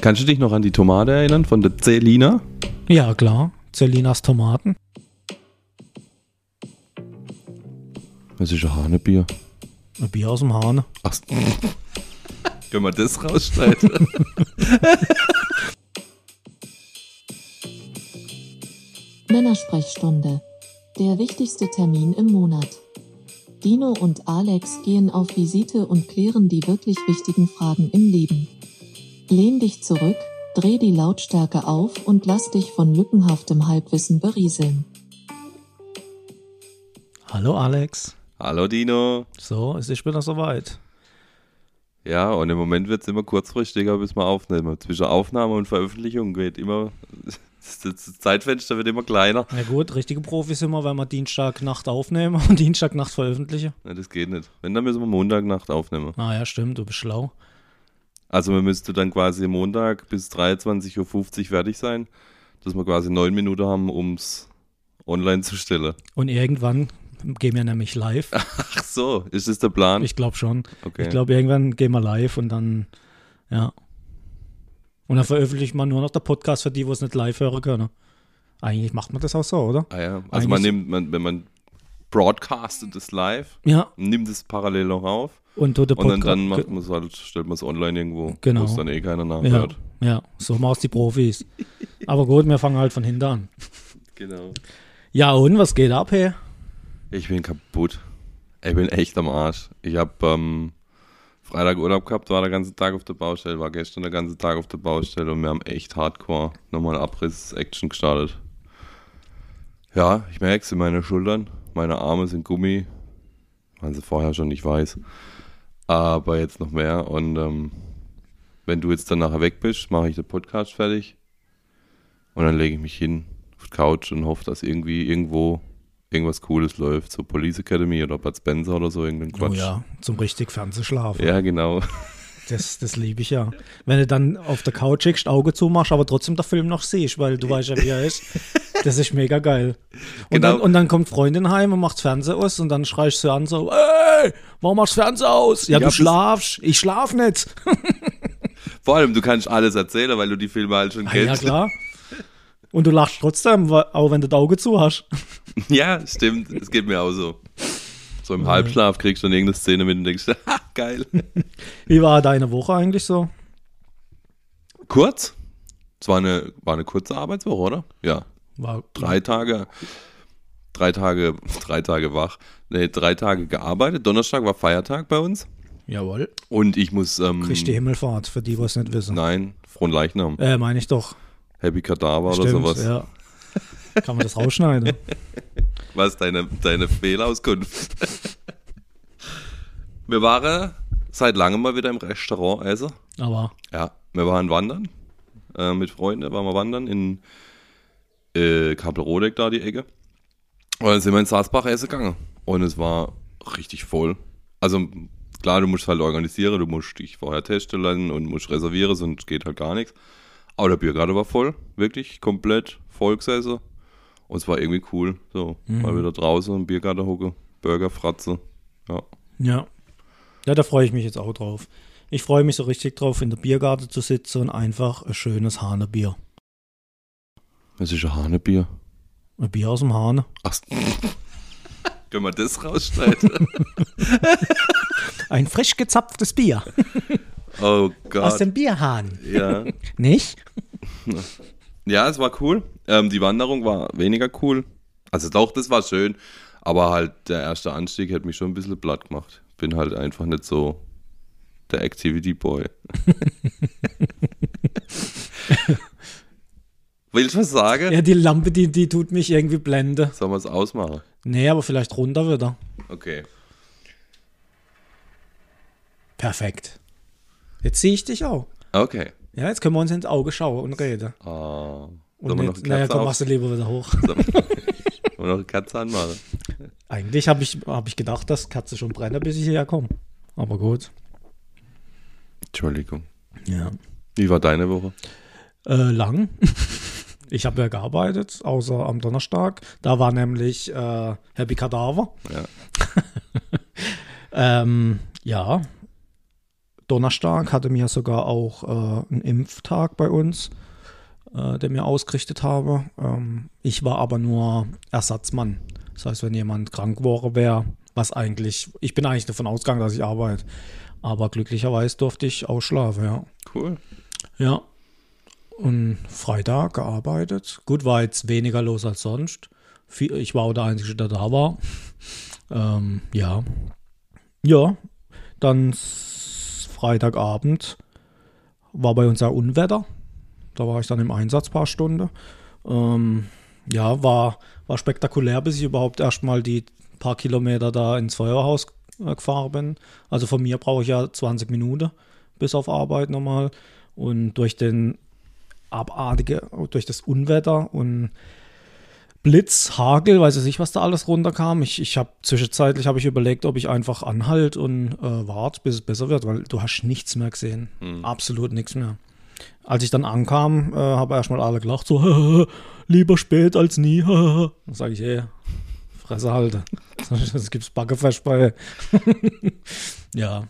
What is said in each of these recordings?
Kannst du dich noch an die Tomate erinnern von der Celina? Ja, klar. Celinas Tomaten. Das ist ein Hanebier. Ein Bier aus dem Hahn. Ach, können wir das rausschneiden? Männersprechstunde. Der wichtigste Termin im Monat. Dino und Alex gehen auf Visite und klären die wirklich wichtigen Fragen im Leben. Lehn dich zurück, dreh die Lautstärke auf und lass dich von lückenhaftem Halbwissen berieseln. Hallo Alex. Hallo Dino. So, es ist wieder soweit. Ja, und im Moment wird es immer kurzfristiger, bis wir aufnehmen. Zwischen Aufnahme und Veröffentlichung geht immer, das Zeitfenster wird immer kleiner. Na gut, richtige Profis wir, wenn wir Dienstagnacht aufnehmen und Dienstagnacht veröffentlichen. Ja, das geht nicht. Wenn, dann müssen wir Montagnacht aufnehmen. Ah ja, stimmt, du bist schlau. Also wir müssten dann quasi Montag bis 23.50 Uhr fertig sein, dass wir quasi neun Minuten haben, um es online zu stellen. Und irgendwann gehen wir nämlich live. Ach so, ist das der Plan? Ich glaube schon. okay. Ich glaube, irgendwann gehen wir live und dann, ja. Und dann veröffentlicht man nur noch der Podcast für die, wo es nicht live hören können. Eigentlich macht man das auch so, oder? ah, ja. Also man nimmt, man, wenn man broadcastet es live, Ja. nimmt es parallel noch auf Und der und dann, dann macht man es halt, stellt man es online irgendwo, Genau. wo es dann eh keiner ja, nachhört. ja, so machen es die Profis. Aber gut, wir fangen halt von hinten an. Genau. Ja, und was geht ab, hey? Ich bin kaputt. Ich bin echt am Arsch. Ich habe ähm, Freitag Urlaub gehabt, war den ganzen Tag auf der Baustelle, war gestern den ganzen Tag auf der Baustelle und wir haben echt hardcore nochmal Abriss-Action gestartet. Ja, ich merke es in meinen Schultern. Meine Arme sind Gummi. Waren sie vorher schon, ich weiß. Aber jetzt noch mehr. Und ähm, wenn du jetzt dann nachher weg bist, mache ich den Podcast fertig. Und dann lege ich mich hin auf die Couch und hoffe, dass irgendwie irgendwo irgendwas Cooles läuft. So Police Academy oder Bud Spencer oder so, irgendein Quatsch. Oh ja, zum richtig Fernsehschlafen. Ja, genau. Das, das liebe ich ja. Wenn du dann auf der Couch liegst, Auge zumachst, aber trotzdem der Film noch siehst, weil du weißt ja, wie er ist. Das ist mega geil. Und, Genau. dann, und dann kommt Freundin heim und macht Fernseher aus und dann schreist du an so, ey, warum machst du Fernseher aus? Ja, Ja, du das- schlafst. Ich schlaf nicht. Vor allem, du kannst alles erzählen, weil du die Filme halt schon Ah, ja, kennst. klar. Und du lachst trotzdem, auch wenn du das Auge zu hast. Ja, stimmt. Es geht mir auch so. So im Halbschlaf kriegst du dann irgendeine Szene mit und denkst, ha, geil. Wie war deine Woche eigentlich so? Kurz? Es war eine, war eine kurze Arbeitswoche, oder? Ja. War, Drei Tage, drei Tage, drei Tage wach. Nee, drei Tage gearbeitet. Donnerstag war Feiertag bei uns. Jawohl. Und ich muss, ähm, Christi Himmelfahrt, für die, die es nicht wissen. nein, frohen Leichnam. Äh, meine ich doch. Happy Kadaver oder Stimmt, sowas. ja. Kann man das rausschneiden? Was deine, deine Fehlauskunft? wir waren seit langem mal wieder im Restaurant essen. Aber Ja, wir waren wandern. Äh, mit Freunden waren wir wandern in äh, Kabelrodeck da die Ecke. Und dann sind wir in Saasbach essen gegangen. Und es war richtig voll. Also klar, du musst halt organisieren, du musst dich vorher testen lassen und musst reservieren, sonst geht halt gar nichts. Aber der Biergarten war voll, wirklich komplett voll gesessen. Und es war irgendwie cool. So, mal wieder draußen im Biergarten hocke, Burger fratze. Ja. Ja. Ja, da freue ich mich jetzt auch drauf. Ich freue mich so richtig drauf, in der Biergarten zu sitzen und einfach ein schönes Hahnebier. Es ist ein Hanebier. Ein Bier aus dem Hahn. Ach, können wir das rausschneiden? Ein frisch gezapftes Bier oh aus Gott. dem Bierhahn. Ja. Nicht? ja, es war cool. Ähm, die Wanderung war weniger cool. Also doch, das war schön. Aber halt der erste Anstieg hat mich schon ein bisschen platt gemacht. Bin halt einfach nicht so der Activity Boy. Willst du was sagen? Ja, die Lampe, die, die tut mich irgendwie blenden. Sollen wir es ausmachen? Nee, aber vielleicht runter wieder. Okay. Perfekt. Jetzt sehe ich dich auch. Okay. Ja, jetzt können wir uns ins Auge schauen und reden. Ah. Und Sollen eine naja, komm, auf? machst du lieber wieder hoch. Sollen wir noch eine Kerze anmachen? Eigentlich habe ich, hab ich gedacht, dass Katze schon brennt, bis ich hierher komme. Aber gut. Entschuldigung. Ja. Wie war deine Woche? Äh, lang. Ich habe ja gearbeitet, außer am Donnerstag. Da war nämlich äh, Happy Cadaver. Ja. Ähm, ja. Donnerstag hatte mir sogar auch äh, einen Impftag bei uns, äh, der mir ausgerichtet habe. Ähm, ich war aber nur Ersatzmann. Das heißt, wenn jemand krank wäre, wäre, was eigentlich, ich bin eigentlich davon ausgegangen, dass ich arbeite. Aber glücklicherweise durfte ich ausschlafen, ja. Cool. Ja. Und Freitag gearbeitet. Gut, war jetzt weniger los als sonst. Ich war auch der Einzige, der da war. Ähm, ja. Ja. Dann Freitagabend war bei uns ja Unwetter. Da war ich dann im Einsatz ein paar Stunden. Ähm, ja, war, war spektakulär, bis ich überhaupt erstmal die paar Kilometer da ins Feuerhaus äh, gefahren bin. Also von mir brauche ich ja 20 Minuten bis auf Arbeit nochmal. Und durch den abartige, durch das Unwetter und Blitz, Hagel, weiß ich nicht, was da alles runterkam. Ich, ich habe zwischenzeitlich habe ich überlegt, ob ich einfach anhalt und äh, warte, bis es besser wird, weil du hast nichts mehr gesehen. Absolut nichts mehr. Als ich dann ankam, äh, habe erstmal alle gelacht, so lieber spät als nie. dann sage ich, ey, Fresse halte. Das gibt's Backefest bei. ja.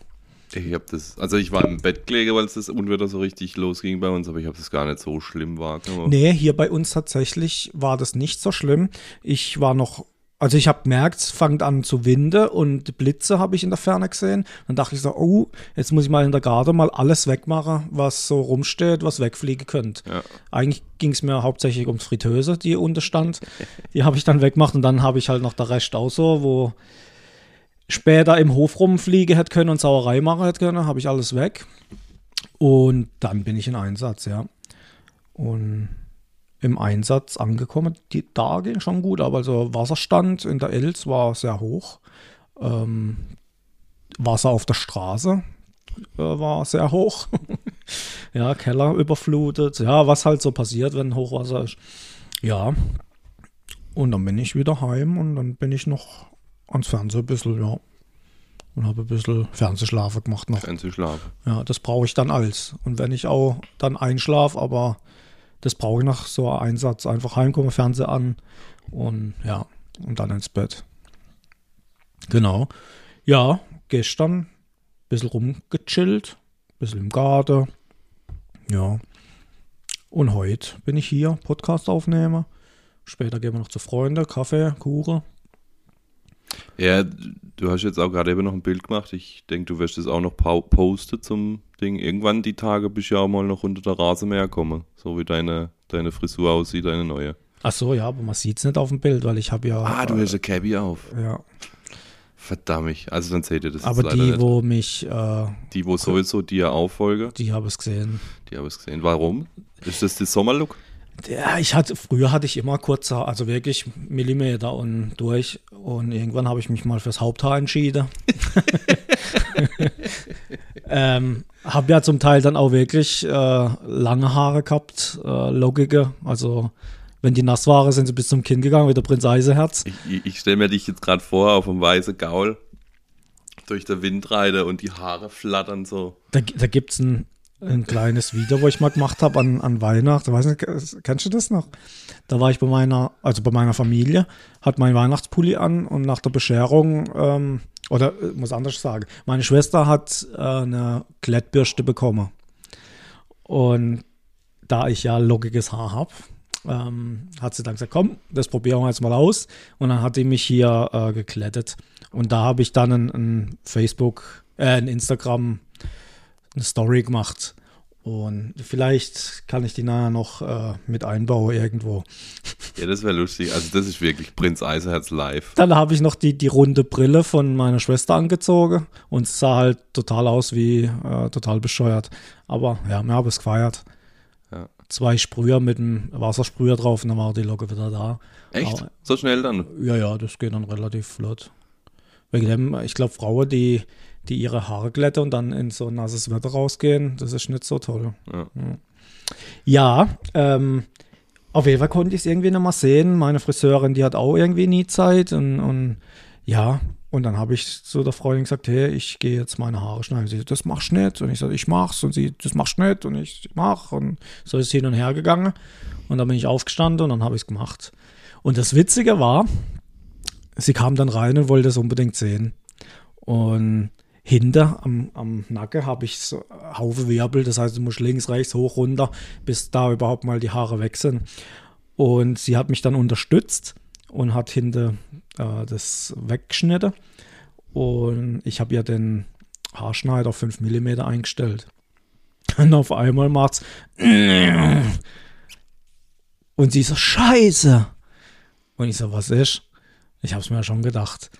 Ich habe das, also ich war im Bett gelegen, weil es das Unwetter so richtig losging bei uns, aber ich habe das gar nicht so schlimm wahrgenommen. Nee, hier bei uns tatsächlich war das nicht so schlimm. Ich war noch, also ich habe gemerkt, es fängt an zu winden und Blitze habe ich in der Ferne gesehen. Dann dachte ich so, oh, jetzt muss ich mal in der Garde mal alles wegmachen, was so rumsteht, was wegfliegen könnte. Ja. Eigentlich ging es mir hauptsächlich ums Fritteuse, die unten stand. Die habe ich dann weggemacht und dann habe ich halt noch der Rest auch so, wo später im Hof rumfliegen hätte können und Sauerei machen hätte können, habe ich alles weg. Und dann bin ich in Einsatz, ja. Und im Einsatz angekommen, die, da ging schon gut, aber also Wasserstand in der Elz war sehr hoch. Ähm, Wasser auf der Straße äh, war sehr hoch. ja, Keller überflutet. Ja, was halt so passiert, wenn Hochwasser ist. Ja. Und dann bin ich wieder heim und dann bin ich noch ans Fernsehen ein bisschen, ja. Und habe ein bisschen Fernsehschlafe gemacht noch. Fernsehschlaf. Ja, das brauche ich dann als. Und wenn ich auch dann einschlafe, aber das brauche ich nach so einem Einsatz. Einfach heimkommen, Fernseher an und ja, und dann ins Bett. Genau. Ja, gestern ein bisschen rumgechillt, ein bisschen im Garten. Ja. Und heute bin ich hier, Podcast aufnehmen. Später gehen wir noch zu Freunden, Kaffee, Kuchen. Ja, du hast jetzt auch gerade eben noch ein Bild gemacht. Ich denke, du wirst es auch noch posten zum Ding. Irgendwann die Tage bist du ja auch mal noch unter der Rasenmäher kommen. So wie deine, deine Frisur aussieht, deine neue. Ach so, ja, aber man sieht es nicht auf dem Bild, weil ich habe ja. Ah, du hast eine Cabby auf. Ja, Verdammt. Also dann seht ihr das aber die, nicht. wo mich, äh, Die, wo sowieso dir auffolge, die habe es gesehen. die habe ich gesehen. Warum? Ist das der Sommerlook? Ja, ich hatte, früher hatte ich immer kurze, also wirklich Millimeter und durch. Und irgendwann habe ich mich mal fürs Haupthaar entschieden. ähm, habe ja zum Teil dann auch wirklich äh, lange Haare gehabt, äh, lockige. Also wenn die nass waren, sind sie bis zum Kinn gegangen, wie der Prinz Eiseherz. Ich, ich, stelle mir dich jetzt gerade vor, auf dem weißen Gaul durch den Wind reite und die Haare flattern so. Da, da gibt es ein, ein kleines Video, wo ich mal gemacht habe an, an Weihnachten. Weiß nicht, kennst du das noch? Da war ich bei meiner, also bei meiner Familie, hat mein Weihnachtspulli an und nach der Bescherung, ähm, oder äh, muss anders sagen, meine Schwester hat äh, eine Klettbürste bekommen. Und da ich ja lockiges Haar habe, ähm, hat sie dann gesagt, komm, das probieren wir jetzt mal aus. Und dann hat die mich hier äh, geklettet. Und da habe ich dann ein, ein Facebook, äh, ein Instagram, eine Story gemacht. Und vielleicht kann ich die nachher noch äh, mit einbauen irgendwo. Ja, das wäre lustig. Also das ist wirklich Prinz Eisenherz live. Dann habe ich noch die, die runde Brille von meiner Schwester angezogen und es sah halt total aus wie äh, total bescheuert. Aber ja, wir haben es gefeiert. Ja. Zwei Sprüher mit einem Wassersprüher drauf und dann war die Locke wieder da. Echt? Aber- So schnell dann? Ja, ja, das geht dann relativ flott. Wegen dem, ich glaube, Frauen, die, die ihre Haare glätten und dann in so nasses Wetter rausgehen, das ist nicht so toll. Ja. Ja, ähm, auf jeden Fall konnte ich es irgendwie noch mal sehen. Meine Friseurin, die hat auch irgendwie nie Zeit und, und ja, und dann habe ich zu der Freundin gesagt, hey, ich gehe jetzt meine Haare schneiden. Sie, das machst du nicht. Und ich sage, ich mach's. Und sie, das machst du nicht. Und ich mach. Und so ist es hin und her gegangen. Und dann bin ich aufgestanden und dann habe ich es gemacht. Und das Witzige war, sie kam dann rein und wollte es unbedingt sehen. Und hinter am, am Nacken habe ich so Haufen Wirbel. Das heißt, du musst links, rechts, hoch, runter, bis da überhaupt mal die Haare weg sind. Und sie hat mich dann unterstützt und hat hinter äh, das weggeschnitten. Und ich habe ihr den Haarschneider auf 5 mm eingestellt. Und auf einmal macht's. Und sie so, Scheiße. Und ich so, was ist? Ich hab's mir ja schon gedacht.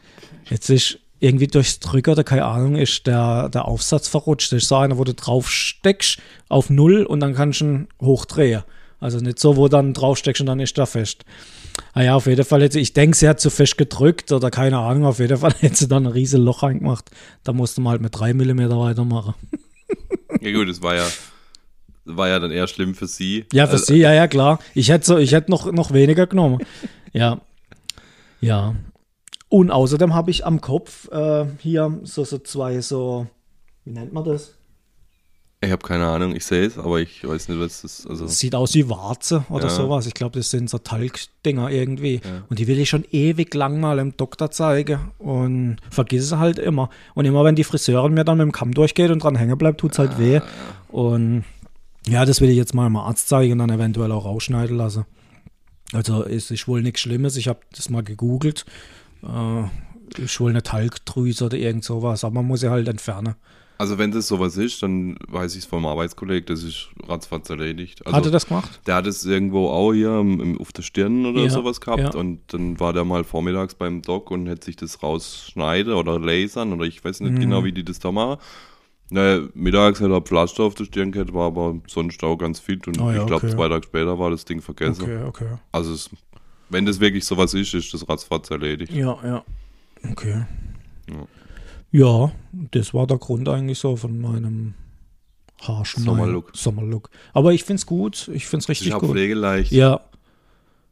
Jetzt ist irgendwie durchs Drücker oder keine Ahnung, ist der, der Aufsatz verrutscht. Das ist so einer, wo du drauf steckst auf Null und dann kannst du ihn hochdrehen. Also nicht so, wo dann draufsteckst und dann ist der fest. Naja, auf jeden Fall, jetzt, ich denke, sie hat zu fest gedrückt oder keine Ahnung, auf jeden Fall hätte sie dann ein riesen Loch reingemacht. Da musste man halt mit 3 mm weitermachen. Ja gut, das war ja, war ja dann eher schlimm für sie. Ja, für Also, sie, ja, ja, klar. Ich hätte so, ich hätte noch, noch weniger genommen. Ja. Ja. Und außerdem habe ich am Kopf äh, hier so, so zwei so, wie nennt man das? Ich habe keine Ahnung, ich sehe es, aber ich weiß nicht, was das ist. Also, sieht aus wie Warze oder Ja. sowas. Ich glaube, das sind so Talgdinger irgendwie. Und die will ich schon ewig lang mal dem Doktor zeigen und vergiss es halt immer. Und immer wenn die Friseurin mir dann mit dem Kamm durchgeht und dran hängen bleibt, tut es halt weh. Und ja, das will ich jetzt mal dem Arzt zeigen und dann eventuell auch rausschneiden lassen. Also es ist wohl nichts Schlimmes. Ich habe das mal gegoogelt. Äh, wohl eine Talgdrüse oder irgend sowas, aber man muss sie halt entfernen. also wenn das sowas ist, dann weiß ich es vom Arbeitskollegen, das ist ratzfatz erledigt. Also, Hat er das gemacht? Der hat es irgendwo auch hier im, auf der Stirn oder Ja, sowas gehabt ja. und dann war der mal vormittags beim Doc und hätte sich das rausschneiden oder lasern oder ich weiß nicht Mhm. genau, wie die das da machen. Naja, mittags hat er Pflaster auf der Stirn gehabt, war aber sonst auch ganz fit und Ah ja, ich glaube, okay. zwei Tage später war das Ding vergessen. Okay, okay. Also es, wenn das wirklich sowas ist, ist das ratzfatz erledigt. Ja, ja. Okay. Ja. Ja, das war der Grund eigentlich so von meinem Haarschneiden. Sommerlook. Sommerlook. Aber ich find's gut. Ich find's Das richtig auch gut. pflegeleicht. Ja,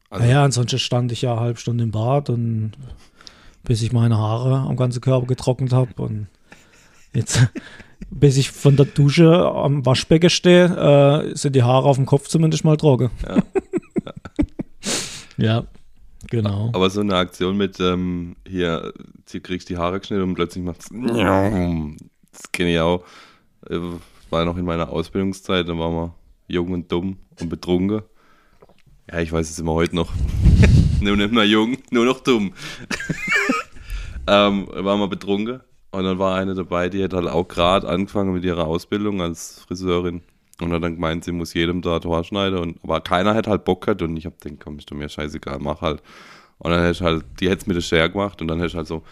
Also, naja, ansonsten stand ich ja eine halbe Stunde im Bad und bis ich meine Haare am ganzen Körper getrocknet habe und jetzt, bis ich von der Dusche am Waschbecken stehe, äh, sind die Haare auf dem Kopf zumindest mal trocken. Ja, genau. Aber so eine Aktion mit, ähm, hier, du kriegst die Haare geschnitten und plötzlich macht's. Das kenne ich auch. Äh, War noch in meiner Ausbildungszeit, da waren wir jung und dumm und betrunken. Ja, ich weiß es immer heute noch. nur nicht mehr jung, nur noch dumm. ähm, waren wir betrunken und dann war eine dabei, die hat halt auch gerade angefangen mit ihrer Ausbildung als Friseurin. Und hat dann gemeint, sie muss jedem da Tor schneiden. Und, aber keiner hat halt Bock gehabt und ich hab gedacht, komm, ist doch mir scheißegal, mach halt. Und dann hätte ich halt, die hätte es mit der Schere gemacht und dann hätte ich halt so.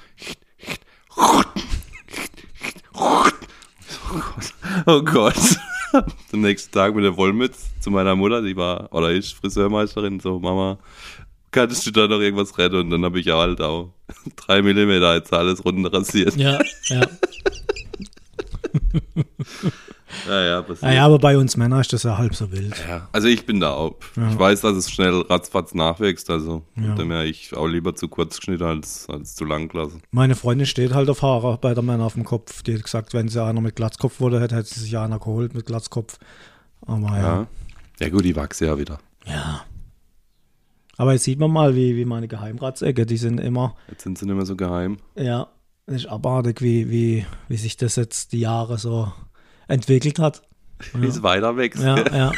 Oh Gott. Am nächsten Tag mit der Wollmütze zu meiner Mutter, die war, oder ist Friseurmeisterin, so, Mama, kannst du da noch irgendwas retten? Und dann habe ich auch halt auch drei Millimeter jetzt alles runter rasiert. Ja, ja. Ja, ja, passiert. Naja, aber bei uns Männern ist das ja halb so wild. Ja, also ich bin da auch. Ich weiß, dass es schnell ratzfatz nachwächst, also Ja. dem her ich auch lieber zu kurz geschnitten als, als zu lang gelassen. Meine Freundin steht halt auf Haare bei der Männer auf dem Kopf. Die hat gesagt, wenn sie einer mit Glatzkopf wurde, hätte, hätte sie sich einer geholt mit Glatzkopf. Aber ja. Ja. Ja gut, die wachsen ja wieder. Ja. Aber jetzt sieht man mal, wie, wie meine Geheimratsecke, die sind immer, Jetzt sind sie nicht mehr so geheim. ja, das ist abartig, wie, wie, wie sich das jetzt die Jahre so entwickelt hat. Wie es weiter wächst. Ja, ja.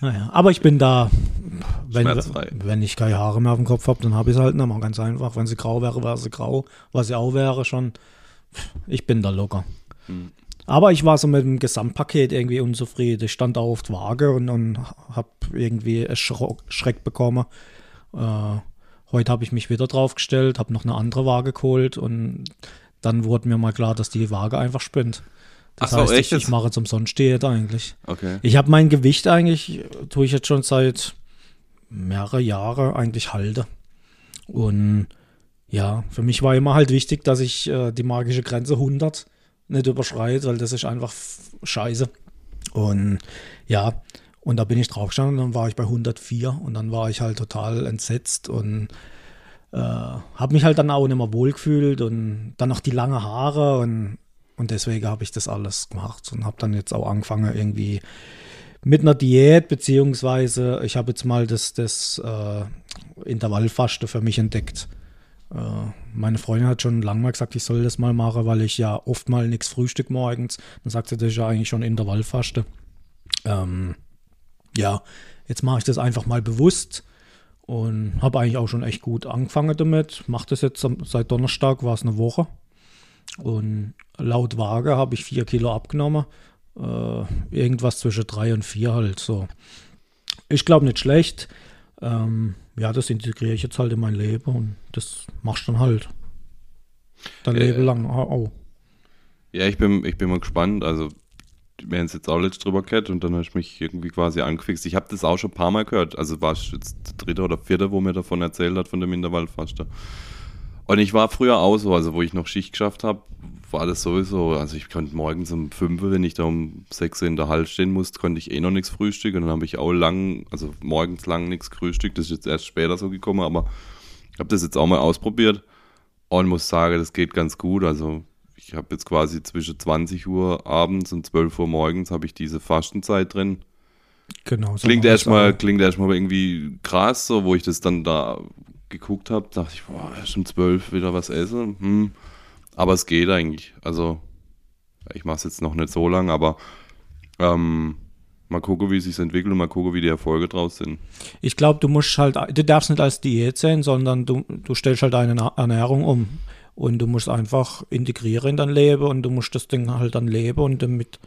Naja, aber ich bin da, wenn, wenn ich keine Haare mehr auf dem Kopf habe, dann habe ich es halt mehr. Ganz einfach. Wenn sie grau wäre, wäre sie grau. Was sie auch wäre schon. Ich bin da locker. Hm. Aber ich war so mit dem Gesamtpaket irgendwie unzufrieden. Ich stand auf der Waage und, und habe irgendwie Schreck bekommen. Äh, heute habe ich mich wieder draufgestellt, habe noch eine andere Waage geholt und dann wurde mir mal klar, dass die Waage einfach spinnt. Das Ach so, heißt, echt ich, ich mache zum Diät eigentlich. Okay. Ich habe mein Gewicht eigentlich, tue ich jetzt schon seit mehrere Jahre eigentlich halte. Und ja, für mich war immer halt wichtig, dass ich äh, die magische Grenze 100 nicht überschreite, weil das ist einfach scheiße. Und ja, und da bin ich draufgestanden und dann war ich bei 104 und dann war ich halt total entsetzt und äh, habe mich halt dann auch nicht mehr wohlgefühlt und dann noch die lange Haare und, und deswegen habe ich das alles gemacht und habe dann jetzt auch angefangen irgendwie mit einer Diät, beziehungsweise ich habe jetzt mal das, das äh, Intervallfaste für mich entdeckt. Äh, meine Freundin hat schon lange mal gesagt, ich soll das mal machen, weil ich ja oft mal nichts frühstück morgens. Dann sagt sie, das ist ja eigentlich schon Intervallfaste. Ähm, ja, jetzt mache ich das einfach mal bewusst und habe eigentlich auch schon echt gut angefangen damit. Mache das jetzt seit Donnerstag, war es eine Woche. Und laut Waage habe ich vier Kilo abgenommen. Äh, irgendwas zwischen drei und vier halt so. Ich glaube nicht schlecht. Ähm, ja, das integriere ich jetzt halt in mein Leben und das machst du dann halt. Dein äh, Leben lang auch. Ja, ich bin, ich bin mal gespannt. Also, wir haben jetzt auch letztes drüber gehört und dann habe ich mich irgendwie quasi angefixt. Ich habe das auch schon ein paar Mal gehört. Also war es jetzt der dritte oder vierte, wo mir davon erzählt hat, von dem Intervallfaster. Und ich war früher auch so, also wo ich noch Schicht geschafft habe, war das sowieso, also ich konnte morgens um 5 wenn ich da um 6 in der Halle stehen musste, konnte ich eh noch nichts frühstücken. Und dann habe ich auch lang, also morgens lang nichts gefrühstückt. Das ist jetzt erst später so gekommen, aber ich habe das jetzt auch mal ausprobiert und muss sagen, das geht ganz gut. Also ich habe jetzt quasi zwischen 20 Uhr abends und 12 Uhr morgens habe ich diese Fastenzeit drin. Genau. So klingt erstmal klingt erstmal irgendwie krass, so wo ich das dann da geguckt habe, dachte ich, boah, erst um 12 wieder was essen. Hm aber es geht eigentlich. Also, ich mache es jetzt noch nicht so lang, aber ähm, mal gucken, wie es sich entwickelt und mal gucken, wie die Erfolge draus sind. Ich glaube, du musst halt, du darfst nicht als Diät sehen, sondern du, du stellst halt deine Ernährung um. Und du musst einfach integrieren in dein Leben und du musst das Ding halt dann leben und damit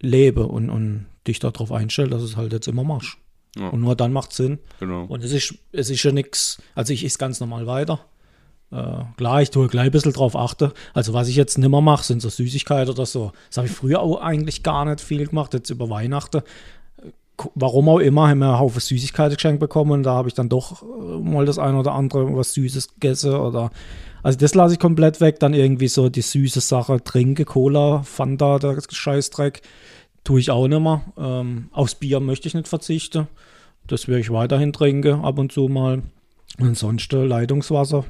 leben und, und dich darauf einstellen, dass es halt jetzt immer machst. Ja. Und nur dann macht es Sinn. Genau. Und es ist, es ist ja nichts, also ich ist ganz normal weiter. Äh, klar, ich tue gleich ein bisschen drauf achte. Also was ich jetzt nimmer mache, sind so Süßigkeiten oder so. Das habe ich früher auch eigentlich gar nicht viel gemacht, jetzt über Weihnachten. Warum auch immer, haben wir einen Haufen Süßigkeiten geschenkt bekommen und da habe ich dann doch äh, mal das eine oder andere was Süßes gegessen oder also das lasse ich komplett weg, dann irgendwie so die süße Sache, trinke, Cola, Fanta, der Scheißdreck, tue ich auch nicht mehr. Ähm, aufs Bier möchte ich nicht verzichten. Das werde ich weiterhin trinken, ab und zu mal. Ansonsten Leitungswasser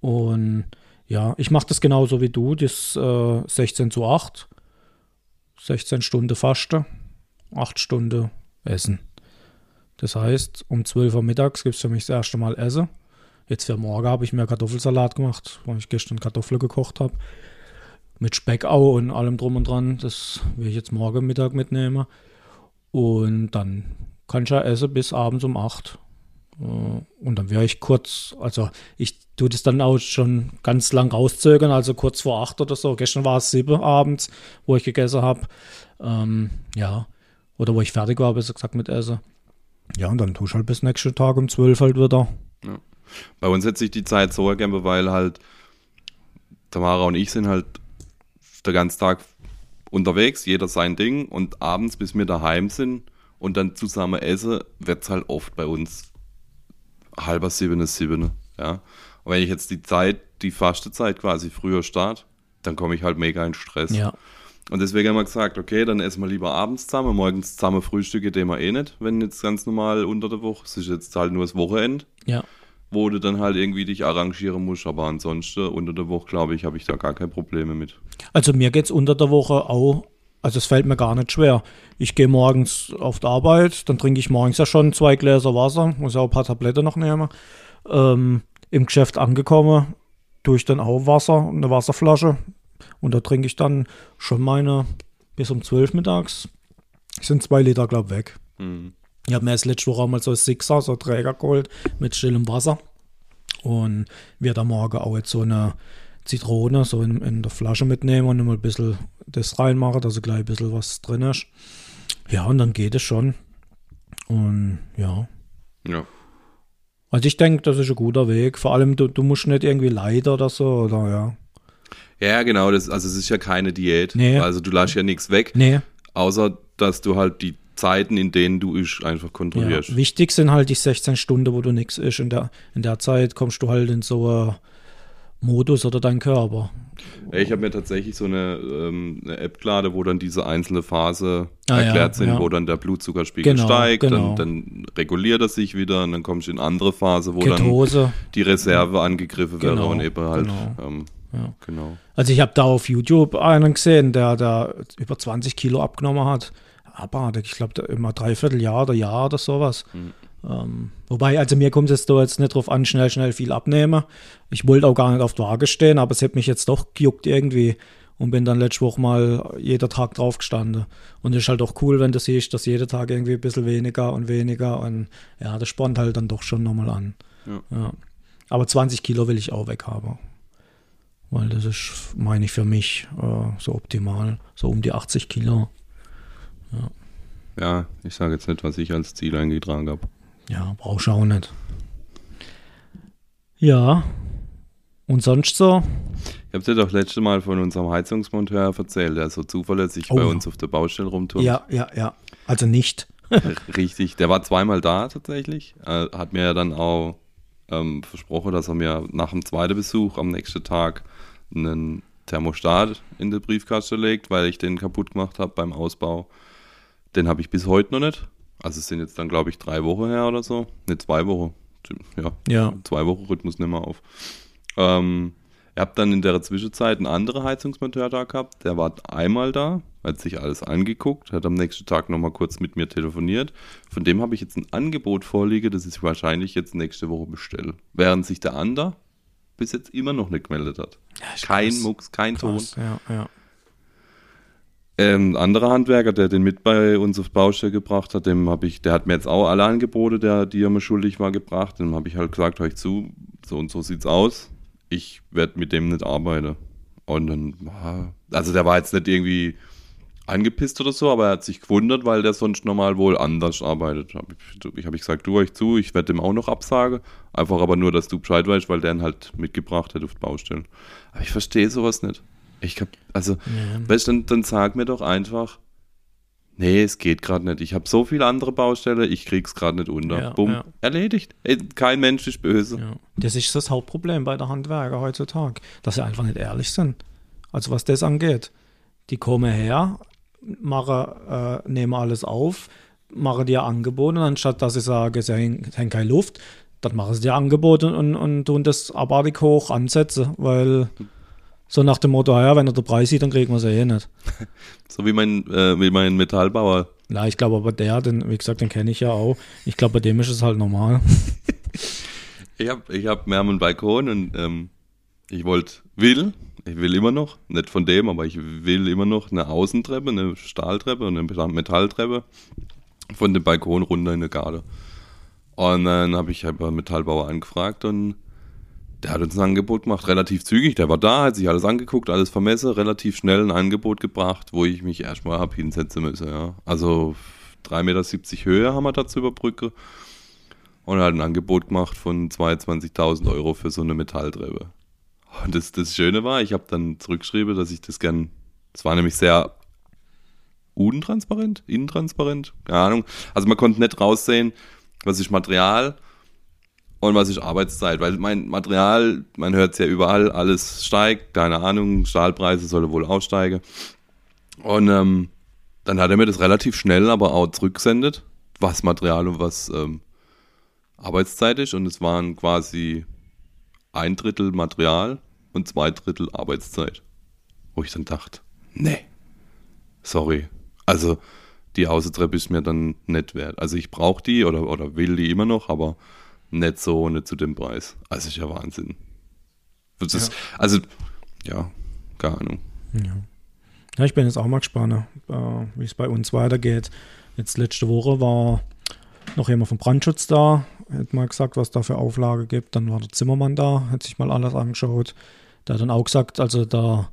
und ja, ich mache das genauso wie du, das äh, 16 zu 8. 16 Stunden Faste, 8 Stunden Essen. Das heißt, um 12 Uhr mittags gibt es für mich das erste Mal Essen. Jetzt für morgen habe ich mir Kartoffelsalat gemacht, weil ich gestern Kartoffeln gekocht habe. Mit Speckau und allem drum und dran. Das will ich jetzt morgen Mittag mitnehmen. Und dann kann ich ja essen bis abends um 8. Äh, und dann wäre ich kurz, also ich tue das dann auch schon ganz lang rauszögern, also kurz vor acht oder so. Gestern war es sieben abends, wo ich gegessen habe. Ähm, ja, oder wo ich fertig war, besser gesagt mit Essen. Ja, und dann tue ich halt bis nächsten Tag um zwölf halt wieder. Ja. Bei uns hat sich die Zeit so ergeben, weil halt Tamara und ich sind halt den ganzen Tag unterwegs, jeder sein Ding und abends, bis wir daheim sind und dann zusammen essen, wird es halt oft bei uns halber sieben ist sieben. Ja. Und wenn ich jetzt die Zeit, die Fastenzeit quasi früher starte, dann komme ich halt mega in Stress. Ja. Und deswegen haben wir gesagt, okay, dann essen wir lieber abends zusammen, morgens zusammen Frühstücke, den wir eh nicht, wenn jetzt ganz normal unter der Woche. Es ist jetzt halt nur das Wochenende. Ja. Wo du dann halt irgendwie dich arrangieren musst, aber ansonsten unter der Woche, glaube ich, habe ich da gar keine Probleme mit. Also mir geht es unter der Woche auch also es fällt mir gar nicht schwer. Ich gehe morgens auf die Arbeit, dann trinke ich morgens ja schon zwei Gläser Wasser, muss ja auch ein paar Tabletten noch nehmen. Ähm, Im Geschäft angekommen, tue ich dann auch Wasser, eine Wasserflasche. Und da trinke ich dann schon meine bis um 12 mittags. Sind zwei Liter, glaube ich, weg. Mhm. Ich habe mir erst letzte Woche mal so ein Sixer, so ein Träger geholt mit stillem Wasser. Und werde Morgen auch jetzt so eine Zitrone so in, in der Flasche mitnehmen und immer ein bisschen das reinmachen, dass gleich ein bisschen was drin ist. Ja, und dann geht es schon. Und ja. Ja. Also ich denke, das ist ein guter Weg. Vor allem, du, du musst nicht irgendwie leiden oder so, oder ja. Ja, genau. Das, also es ist ja keine Diät. Nee. Also du lässt ja nichts weg. Nee. Außer, dass du halt die Zeiten, in denen du isch, einfach kontrollierst. Ja, wichtig sind halt die 16 Stunden, wo du nichts isst. In der, in der Zeit kommst du halt in so eine Modus oder dein Körper. Ich habe mir tatsächlich so eine, ähm, eine App geladen, wo dann diese einzelne Phase ah, erklärt ja, sind, ja. wo dann der Blutzuckerspiegel genau, steigt, genau. Dann, dann, reguliert er sich wieder und dann kommst du in eine andere Phase, wo Ketose. dann die Reserve angegriffen genau, wäre und eben halt. Genau. Ähm, ja. genau. Also ich habe da auf YouTube einen gesehen, der da über 20 Kilo abgenommen hat. Aber ich glaube, immer dreiviertel Jahr oder Jahr oder sowas. Mhm. Ähm, wobei, also mir kommt es da jetzt nicht drauf an, schnell, schnell viel abnehmen. Ich wollte auch gar nicht auf der Waage stehen, aber es hat mich jetzt doch gejuckt irgendwie und bin dann letzte Woche mal jeder Tag drauf gestanden. Und es ist halt auch cool, wenn du siehst, dass jeder Tag irgendwie ein bisschen weniger und weniger und ja, das spornt halt dann doch schon nochmal an. Ja. Ja. Aber 20 Kilo will ich auch weghaben. Weil das ist, meine ich, für mich äh, so optimal. So um die 80 Kilo. Ja, ich sage jetzt nicht, was ich als Ziel eingetragen habe. Ja, brauchst du auch nicht. Ja. Und sonst so? Ich habe dir doch letzte Mal von unserem Heizungsmonteur erzählt, der so zuverlässig Oh bei ja. uns auf der Baustelle rumturnt. Ja, ja, ja. Also nicht. Richtig, der war zweimal da tatsächlich. Hat mir ja dann auch ähm, versprochen, dass er mir nach dem zweiten Besuch am nächsten Tag einen Thermostat in den Briefkasten legt, weil ich den kaputt gemacht habe beim Ausbau. Den habe ich bis heute noch nicht. Also es sind jetzt dann, glaube ich, drei Wochen her oder so. Ne, zwei Wochen. Ja, Ja. zwei Wochen Rhythmus nicht mehr auf. Ähm, ihr habt dann in der Zwischenzeit einen anderen Heizungsmonteur da gehabt. Der war einmal da, hat sich alles angeguckt, hat am nächsten Tag nochmal kurz mit mir telefoniert. Von dem habe ich jetzt ein Angebot vorliege, das ich wahrscheinlich jetzt nächste Woche bestelle. Während sich der andere bis jetzt immer noch nicht gemeldet hat. Kein krass. Mucks, kein Ton. Krass, ja, ja. Ähm, ein anderer Handwerker, der den mit bei uns auf Baustelle gebracht hat, dem habe ich, der hat mir jetzt auch alle Angebote, der, die er mir schuldig war, gebracht. Dem habe ich halt gesagt, hör ich zu, so und so sieht's aus. Ich werde mit dem nicht arbeiten. Und dann, also der war jetzt nicht irgendwie angepisst oder so, aber er hat sich gewundert, weil der sonst normal wohl anders arbeitet. Hab ich ich habe gesagt, du euch zu, ich werde dem auch noch absagen. Einfach aber nur, dass du Bescheid weißt, weil der ihn halt mitgebracht hat auf die Baustellen. Aber ich verstehe sowas nicht. Ich hab, also, Ja. weißt du, dann, dann sag mir doch einfach, nee, es geht gerade nicht. Ich habe so viele andere Baustellen, ich krieg's gerade nicht unter. Ja, Bumm, ja. erledigt. Kein Mensch ist böse. Ja. Das ist das Hauptproblem bei der Handwerker heutzutage, dass sie einfach nicht ehrlich sind. Also was das angeht. Die kommen her, machen, äh, nehmen alles auf, machen dir Angebote, anstatt dass sie sagen, haben haben keine Luft, dann machen sie dir Angebote und, und tun das abartig hoch ansetzen, weil so nach dem Motto, ja, wenn er den Preis sieht, dann kriegen wir sie eh nicht. So wie mein, äh, wie mein Metallbauer. Na, ich glaube aber der, den, wie gesagt, den kenne ich ja auch. Ich glaube, bei dem ist es halt normal. Ich habe ich hab, wir haben einen Balkon und ähm, ich wollte, will, ich will immer noch, nicht von dem, aber ich will immer noch eine Außentreppe, eine Stahltreppe und eine Metalltreppe von dem Balkon runter in die Garde. Und dann habe ich halt Metallbauer angefragt und der hat uns ein Angebot gemacht, relativ zügig. Der war da, hat sich alles angeguckt, alles vermessen, relativ schnell ein Angebot gebracht, wo ich mich erstmal habe hinsetzen müssen. Ja. Also 3,70 Meter Höhe haben wir da zu überbrücken. Und er hat ein Angebot gemacht von 22.000 Euro für so eine Metalltreppe. Und das, das Schöne war, ich habe dann zurückgeschrieben, dass ich das gern. Es war nämlich sehr untransparent, intransparent, keine Ahnung. Also man konnte nicht raussehen, was ist Material und was ist Arbeitszeit. Weil mein Material, man hört es ja überall, alles steigt, keine Ahnung, Stahlpreise sollen wohl aussteigen. Und ähm, dann hat er mir das relativ schnell aber auch zurückgesendet, was Material und was ähm, Arbeitszeit ist. Und es waren quasi ein Drittel Material und zwei Drittel Arbeitszeit. Wo ich dann dachte, nee, sorry. Also die Außentreppe ist mir dann nicht wert. Also ich brauche die oder, oder will die immer noch, aber nicht so, nicht zu dem Preis. Also ist ja Wahnsinn. Das ist, Also, ja, keine Ahnung. Ja. ja, ich bin jetzt auch mal gespannt, äh, wie es bei uns weitergeht. Jetzt letzte Woche war noch jemand vom Brandschutz da, hat mal gesagt, was da für Auflage gibt. Dann war der Zimmermann da, hat sich mal alles angeschaut. Der hat dann auch gesagt, also da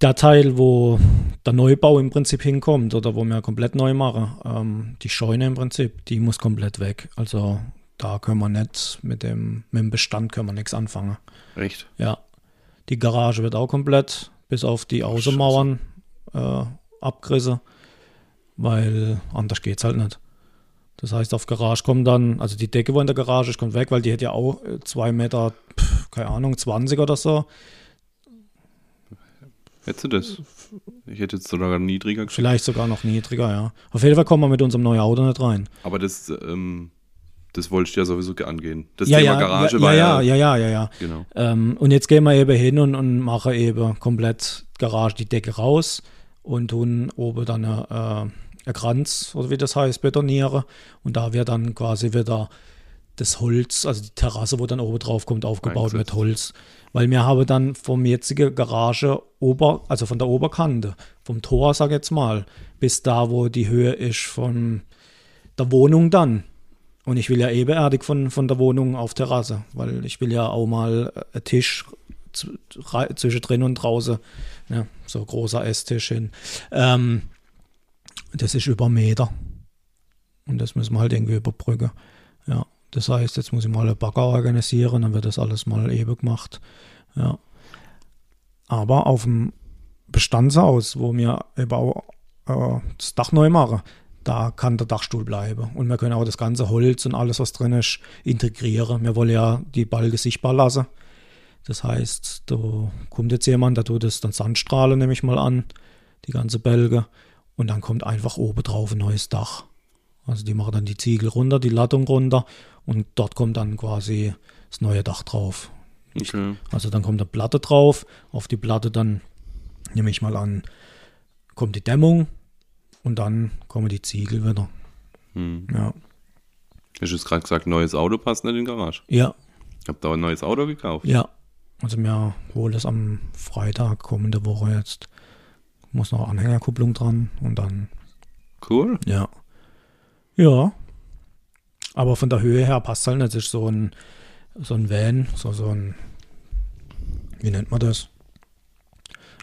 der Teil, wo der Neubau im Prinzip hinkommt oder wo wir komplett neu machen, ähm, die Scheune im Prinzip, die muss komplett weg. Also da können wir nicht mit dem, mit dem Bestand können wir nichts anfangen. Echt? Ja. Die Garage wird auch komplett bis auf die Außenmauern äh, abgerissen, weil anders geht's halt nicht. Das heißt, auf Garage kommt dann, also die Decke, wo in der Garage ist, kommt weg, weil die hat ja auch äh, zwei Meter, pf, keine Ahnung, 20 oder so. Hättest du das? Ich hätte jetzt sogar niedriger geschrieben. Vielleicht sogar noch niedriger, ja. Auf jeden Fall kommen wir mit unserem neuen Auto nicht rein. Aber das, ähm, das wollte ich ja sowieso angehen. Das ja, Thema ja, Garage ja, war ja, ja, ja, ja, ja, ja. Genau. Ähm, und jetzt gehen wir eben hin und, und machen eben komplett Garage die Decke raus und tun oben dann äh, ein Kranz oder wie das heißt, betoniere. Und da wird dann quasi wieder das Holz, also die Terrasse, wo dann oben drauf kommt, aufgebaut mit Eingesetzt. Holz. Weil mir habe dann vom jetzigen Garage Ober, also von der Oberkante, vom Tor, sag ich jetzt mal, bis da, wo die Höhe ist von der Wohnung dann. Und ich will ja ebenerdig von, von der Wohnung auf Terrasse, weil ich will ja auch mal äh, einen Tisch z- rei- zwischendrin und draußen, ja, so ein großer Esstisch hin. Ähm, das ist über Meter. Und das müssen wir halt irgendwie überbrücken. Ja, das heißt, jetzt muss ich mal einen Bagger organisieren, dann wird das alles mal eben gemacht. Ja. Aber auf dem Bestandshaus, wo wir eben auch äh, das Dach neu machen, da kann der Dachstuhl bleiben. Und wir können auch das ganze Holz und alles, was drin ist, integrieren. Wir wollen ja die Balge sichtbar lassen. Das heißt, da kommt jetzt jemand, der tut das dann Sandstrahlen, nehme ich mal an, die ganze Bälge. Und dann kommt einfach oben drauf ein neues Dach. Also die machen dann die Ziegel runter, die Lattung runter und dort kommt dann quasi das neue Dach drauf. Okay. Also dann kommt eine Platte drauf, auf die Platte dann, nehme ich mal an, kommt die Dämmung und dann kommen die Ziegel wieder. Hm. Ja, Hast du jetzt gerade gesagt, neues Auto passt nicht in die Garage? ja, Habt ihr ein neues Auto gekauft? ja. Also wir holen es am Freitag kommende Woche jetzt. Muss noch Anhängerkupplung dran und dann, Cool. ja. Ja. Aber von der Höhe her passt halt nicht. Das ist so ein, so ein Van, so, so ein, wie nennt man das?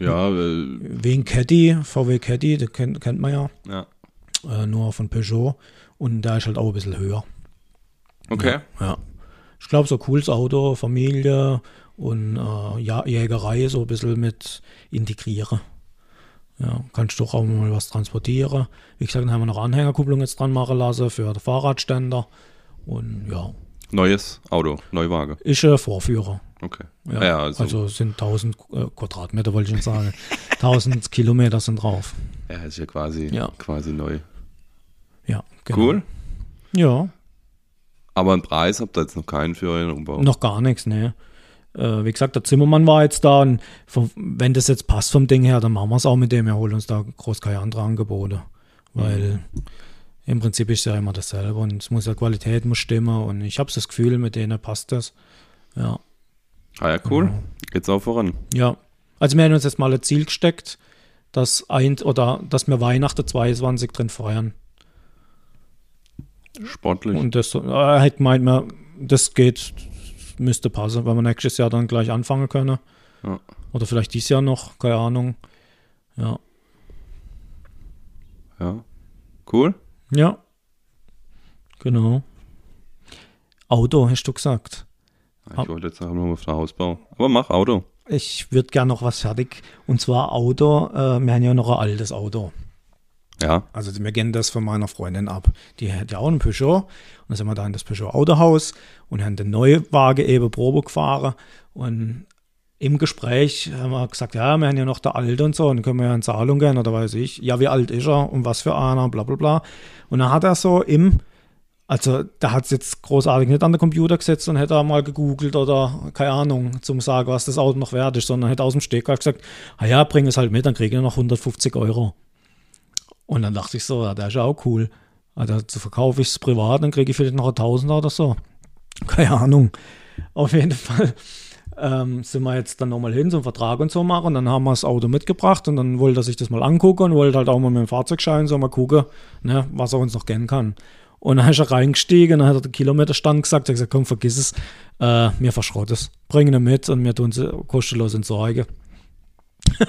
Ja, äh, Wie ein Caddy, VW Caddy, den kennt, kennt man ja. ja. äh, nur von Peugeot und der ist halt auch ein bisschen höher. Okay. Ja. Ich glaube, so ein cooles Auto, Familie und äh, ja, Jägerei so ein bisschen mit integrieren. Ja, kannst du auch mal was transportieren. Wie gesagt, dann haben wir noch Anhängerkupplung jetzt dran machen lassen für den Fahrradständer. Und ja, Neues Auto, Neuwagen. ist ein Vorführer. Okay. Ja, Ja, also, also, sind 1000 äh, Quadratmeter, wollte ich schon sagen. 1000 Kilometer sind drauf. ja, ist ja quasi, Ja. quasi neu. Ja, genau. Cool. Ja, Aber einen Preis habt ihr jetzt noch keinen für euren Umbau. Noch gar nichts, ne. Äh, wie gesagt, der Zimmermann war jetzt da und vom, wenn das jetzt passt vom Ding her, dann machen wir es auch mit dem. Wir holen uns da groß keine andere Angebote. Weil im Prinzip ist ja immer dasselbe und es muss ja Qualität muss stimmen und ich habe das Gefühl, mit denen passt das. Ja. Ah ja, cool. Genau. Geht's auch voran. Ja. Also wir haben uns jetzt mal ein Ziel gesteckt, dass ein oder dass wir Weihnachten 22 drin feiern. Sportlich. Und das äh, hätte meint man, das geht, müsste passen, weil wir nächstes Jahr dann gleich anfangen können. Ja. Oder vielleicht dieses Jahr noch, keine Ahnung. Ja. ja. Cool. Ja. Genau. Auto, hast du gesagt. Ich wollte jetzt auch noch auf den Hausbau. Aber mach Auto. Ich würde gerne noch was fertig. Und zwar Auto, äh, wir haben ja noch ein altes Auto. Ja. Also wir kennen das von meiner Freundin ab. Die hat ja auch einen Peugeot. Und dann sind wir da in das Peugeot Autohaus und haben den Neuwagen eben Probe gefahren. Und im Gespräch haben wir gesagt, ja, wir haben ja noch der Alte und so, dann können wir ja in Zahlung gehen oder weiß ich. Ja, wie alt ist er und was für einer, bla bla bla. Und dann hat er so im, also da hat es jetzt großartig nicht an den Computer gesetzt und hätte er mal gegoogelt oder keine Ahnung, zum sagen, was das Auto noch wert ist, sondern hätte aus dem Stegreif gesagt, ah ja, bring es halt mit, dann kriege ich noch 150 Euro. Und dann dachte ich so, ja, der ist ja auch cool. Also verkaufe ich es privat, dann kriege ich vielleicht noch ein Tausender oder so. Keine Ahnung. Auf jeden Fall ähm, sind wir jetzt dann nochmal hin zum Vertrag und so machen. Dann haben wir das Auto mitgebracht und dann wollte er sich das mal angucken und wollte halt auch mal mit dem Fahrzeugschein so mal gucken, ne, was er uns noch kennen kann. Und dann ist er reingestiegen dann hat er den Kilometerstand gesagt. Er hat gesagt, komm, vergiss es, äh, mir verschrott es. Bring ihn mit und wir tun sie kostenlos entsorgen.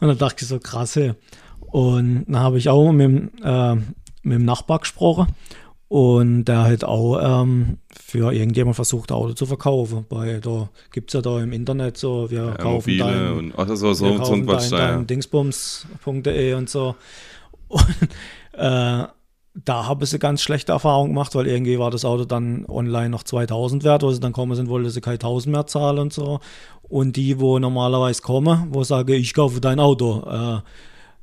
und dann dachte ich so, krass, hey. Und dann habe ich auch mit, äh, mit dem Nachbar gesprochen. Und der hat auch ähm, für irgendjemand versucht, ein Auto zu verkaufen. Weil da gibt es ja da im Internet so, wir ja kaufen dein, und ach, so, so, wir so kaufen ein Quatsch dein, da, ja. dein Dingsbums.de und so. Und äh, da habe ich eine ganz schlechte Erfahrung gemacht, weil irgendwie war das Auto dann online noch 2000 wert, wo sie dann kommen sind, wollte sie keine 1000 mehr zahlen und so. Und die, wo normalerweise kommen, wo sage ich kaufe dein Auto, äh,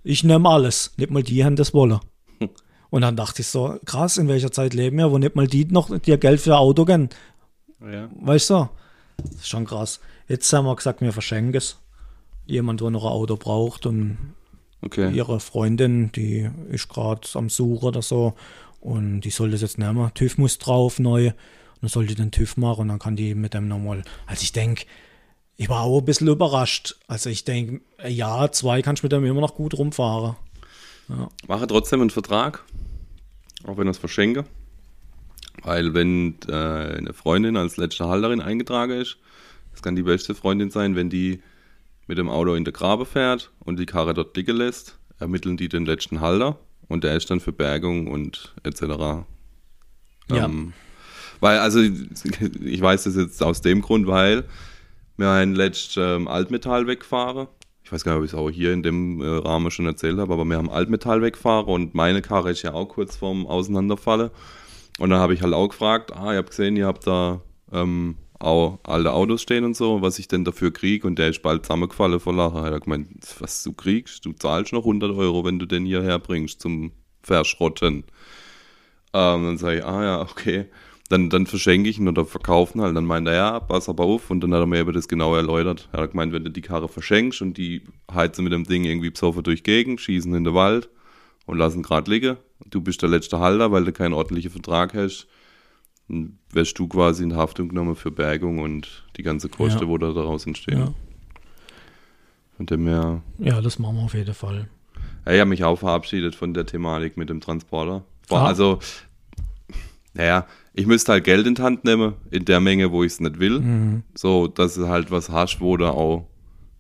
ich nehme alles, nicht mal die haben das wollen. Und dann dachte ich so, krass, in welcher Zeit leben wir, wo nicht mal die noch dir Geld für ein Auto geben. ja. Weißt du? Das ist schon krass. Jetzt haben wir gesagt, wir verschenken es. Jemand, der noch ein Auto braucht und Okay. Ihre Freundin, die ist gerade am Suchen oder so. Und die soll das jetzt nehmen. TÜV muss drauf, neu. Und dann soll die den TÜV machen und dann kann die mit dem nochmal. Also ich denke, ich war auch ein bisschen überrascht. Also ich denke, Jahr, zwei kannst du mit dem immer noch gut rumfahren. Mache trotzdem einen Vertrag, auch wenn ich es verschenke. Weil wenn äh, eine Freundin als letzte Halterin eingetragen ist, das kann die beste Freundin sein, wenn die mit dem Auto in der Grabe fährt und die Karre dort liegen lässt, ermitteln die den letzten Halter und der ist dann für Bergung und etc. Ja. Ähm, weil, also ich weiß das jetzt aus dem Grund, weil wir ein letztes ähm, Altmetall wegfahren. Ich weiß gar nicht, ob ich es auch hier in dem äh, Rahmen schon erzählt habe, aber wir haben Altmetall wegfahren und meine Karre ist ja auch kurz vorm Auseinanderfallen. Und dann habe ich halt auch gefragt, ah, ihr habt gesehen, ihr habt da ähm, auch alte Autos stehen und so, was ich denn dafür kriege. Und der ist bald zusammengefallen vor Lachen. Er hat gemeint, was du kriegst, du zahlst noch 100 Euro, wenn du den hierher bringst zum Verschrotten. Ähm, dann sage ich, ah ja, okay. Dann, dann verschenke ich ihn oder verkaufen halt. Dann meint er, ja, pass aber auf. Und dann hat er mir über das genau erläutert. Er hat gemeint, wenn du die Karre verschenkst und die heizen mit dem Ding irgendwie besoffen durch Gegend, schießen in den Wald und lassen gerade liegen. Du bist der letzte Halter, weil du keinen ordentlichen Vertrag hast. Dann wirst du quasi in Haftung genommen für Bergung und die ganze Kosten, Ja. wo da daraus entstehen. Ja. Von dem her, ja, das machen wir auf jeden Fall. ja, ich habe mich auch verabschiedet von der Thematik mit dem Transporter. War Ah. Also, naja, ich müsste halt Geld in die Hand nehmen, in der Menge, wo ich es nicht will. Mhm. So, dass du halt was hast, wo du auch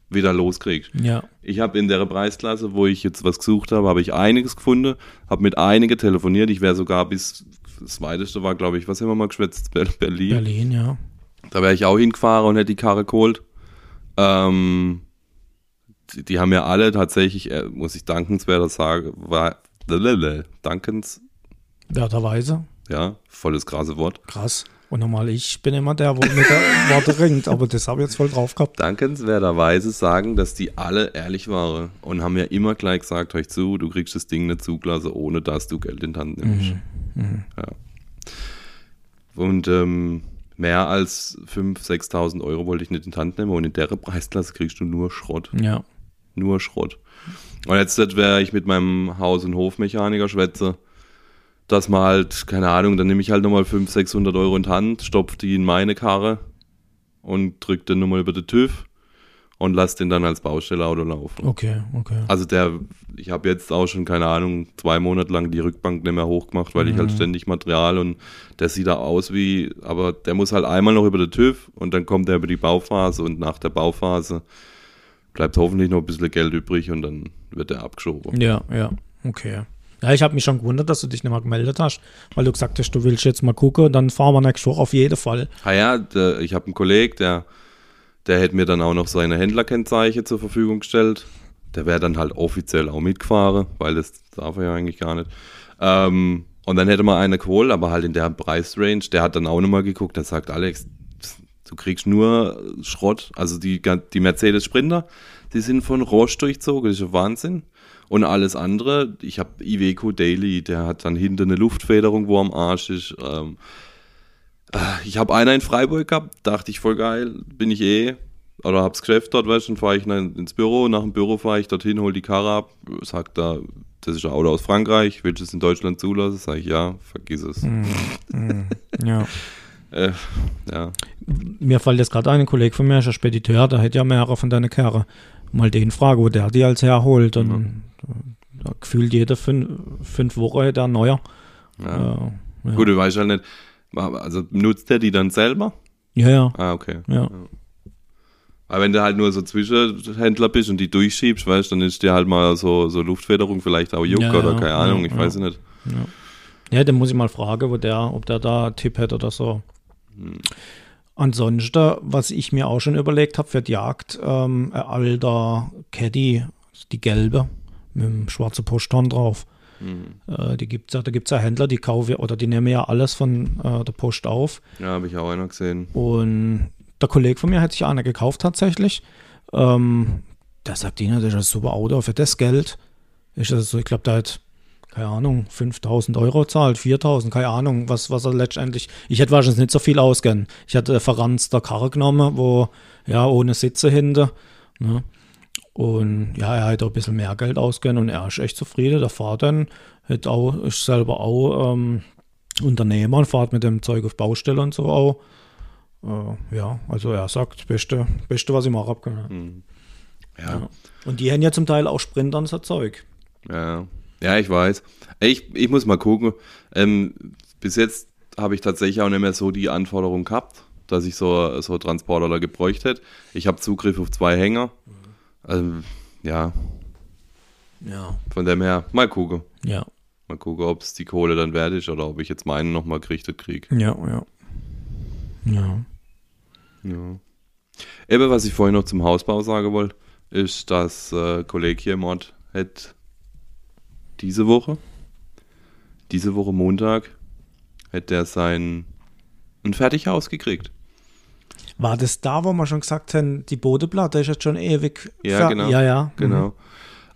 wieder loskriegst. Ja. Ich habe in der Preisklasse, wo ich jetzt was gesucht habe, habe ich einiges gefunden, habe mit einigen telefoniert. Ich wäre sogar bis, das weiteste war, glaube ich, was haben wir mal geschwätzt? Ber- Berlin. Berlin, ja. Da wäre ich auch hingefahren und hätte die Karre geholt. Ähm, die, die haben ja alle tatsächlich, äh, muss ich dankenswerter sagen, war, dankens, Werterweise. Ja, volles grase Wort. Krass. Und normal, ich bin immer der, wo mit der Worte ringt, aber das habe ich jetzt voll drauf gehabt. Dankenswerterweise sagen, dass die alle ehrlich waren und haben ja immer gleich gesagt, euch zu, du kriegst das Ding nicht zugelassen, ohne dass du Geld in die Hand nimmst. Ja. Und ähm, mehr als 5.000, 6.000 Euro wollte ich nicht in die Hand nehmen und in der Preisklasse kriegst du nur Schrott. Ja. Nur Schrott. Und jetzt wäre ich mit meinem Haus- und Hofmechaniker schwätze, dass man halt, keine Ahnung, dann nehme ich halt nochmal 500, 600 Euro in die Hand, stopfe die in meine Karre und drücke den nochmal über den TÜV und lasse den dann als Baustellauto laufen. Okay, okay. Also der, ich habe jetzt auch schon, keine Ahnung, zwei Monate lang die Rückbank nicht mehr hochgemacht, weil ich halt ständig Material und der sieht da aus wie, aber der muss halt einmal noch über den TÜV und dann kommt er über die Bauphase und nach der Bauphase bleibt hoffentlich noch ein bisschen Geld übrig und dann wird er abgeschoben. Ja, ja, okay. Ja, ich habe mich schon gewundert, dass du dich nicht mal gemeldet hast, weil du gesagt hast, du willst jetzt mal gucken und dann fahren wir nächste Woche auf jeden Fall. Ah ja, der, ich habe einen Kollegen, der, der hätte mir dann auch noch seine Händlerkennzeichen zur Verfügung gestellt. Der wäre dann halt offiziell auch mitgefahren, weil das darf er ja eigentlich gar nicht. Ähm, und dann hätte man eine geholt, aber halt in der Preisrange. Der hat dann auch nochmal geguckt, der sagt, Alex, du kriegst nur Schrott. Also die, die Mercedes Sprinter, die sind von Rost durchzogen, das ist ja Wahnsinn. Und alles andere, ich habe Iveco Daily, der hat dann hinten eine Luftfederung, wo am Arsch ist. Ähm, ich habe einer in Freiburg gehabt, dachte ich voll geil, bin ich eh, oder hab's Geschäft dort, weißt du, dann fahre ich ins Büro, nach dem Büro fahre ich dorthin, hol die Karre ab, sagt da, das ist ein Auto aus Frankreich, willst du es in Deutschland zulassen? Sag ich, ja, vergiss es. Ja. Äh, ja, Mir fällt jetzt gerade ein, ein Kollege von mir ist ein Spediteur, der hätte ja mehrere von deinen Kerren. Mal den fragen, wo der die als herholt. Und da gefühlt jede fünf, fünf Wochen hätte er einen neuer. ja. Äh, ja. Gut, du weißt halt nicht, also nutzt der die dann selber? ja, ja, Ah, okay. ja. Aber wenn du halt nur so Zwischenhändler bist und die durchschiebst, weißt du, dann ist dir halt mal so, so Luftfederung vielleicht auch Juck Ja, oder ja, keine Ahnung, ja, ich ja. weiß es nicht. Ja, den muss ich mal fragen, wo der, ob der da einen Tipp hätte oder so. Ansonsten, was ich mir auch schon überlegt habe für die Jagd, ähm, ein alter Caddy, die gelbe, mit dem schwarzen Posthorn drauf. Äh, die gibt's ja, da gibt es ja Händler, die kaufen oder die nehmen ja alles von äh, der Post auf. Ja, habe ich auch einer gesehen. Und der Kollege von mir hat sich eine gekauft tatsächlich. Ähm, der sagt ihnen, das ist ein super Auto für das Geld. Ist das so, ich glaube, der hat, keine Ahnung, 5000 Euro zahlt, 4000, keine Ahnung, was, was er letztendlich. Ich hätte wahrscheinlich nicht so viel ausgehen. Ich hatte verranzter Karre genommen, wo, ja, ohne Sitze hinter. Ne? Und ja, er auch ein bisschen mehr Geld ausgegeben und er ist echt zufrieden. Der Vater hat auch, ist selber auch ähm, Unternehmer und fährt mit dem Zeug auf Baustelle und so auch. Äh, ja, also er sagt, Beste, Beste, was ich machen habe können. Hm. Ja. Ja. Und die haben ja zum Teil auch Sprintern so Zeug. Ja, ja, ich weiß. Ich, ich muss mal gucken. Ähm, bis jetzt habe ich tatsächlich auch nicht mehr so die Anforderung gehabt, dass ich so, so Transporter da gebräucht hätte. Ich habe Zugriff auf zwei Hänger. Ähm, ja, Ja. von dem her, mal gucken. Ja. Mal gucken, ob es die Kohle dann wert ist oder ob ich jetzt meinen nochmal gerichtet kriege. Ja, ja. Ja. Ja. Eben, was ich vorhin noch zum Hausbau sagen wollte, ist, dass äh, Kollege hier im Ort hat diese Woche, diese Woche Montag, hätte er sein ein Fertighaus gekriegt. War das da, wo wir schon gesagt haben, die Bodenplatte ist jetzt schon ewig. Ja, genau. Ja, ja. Genau.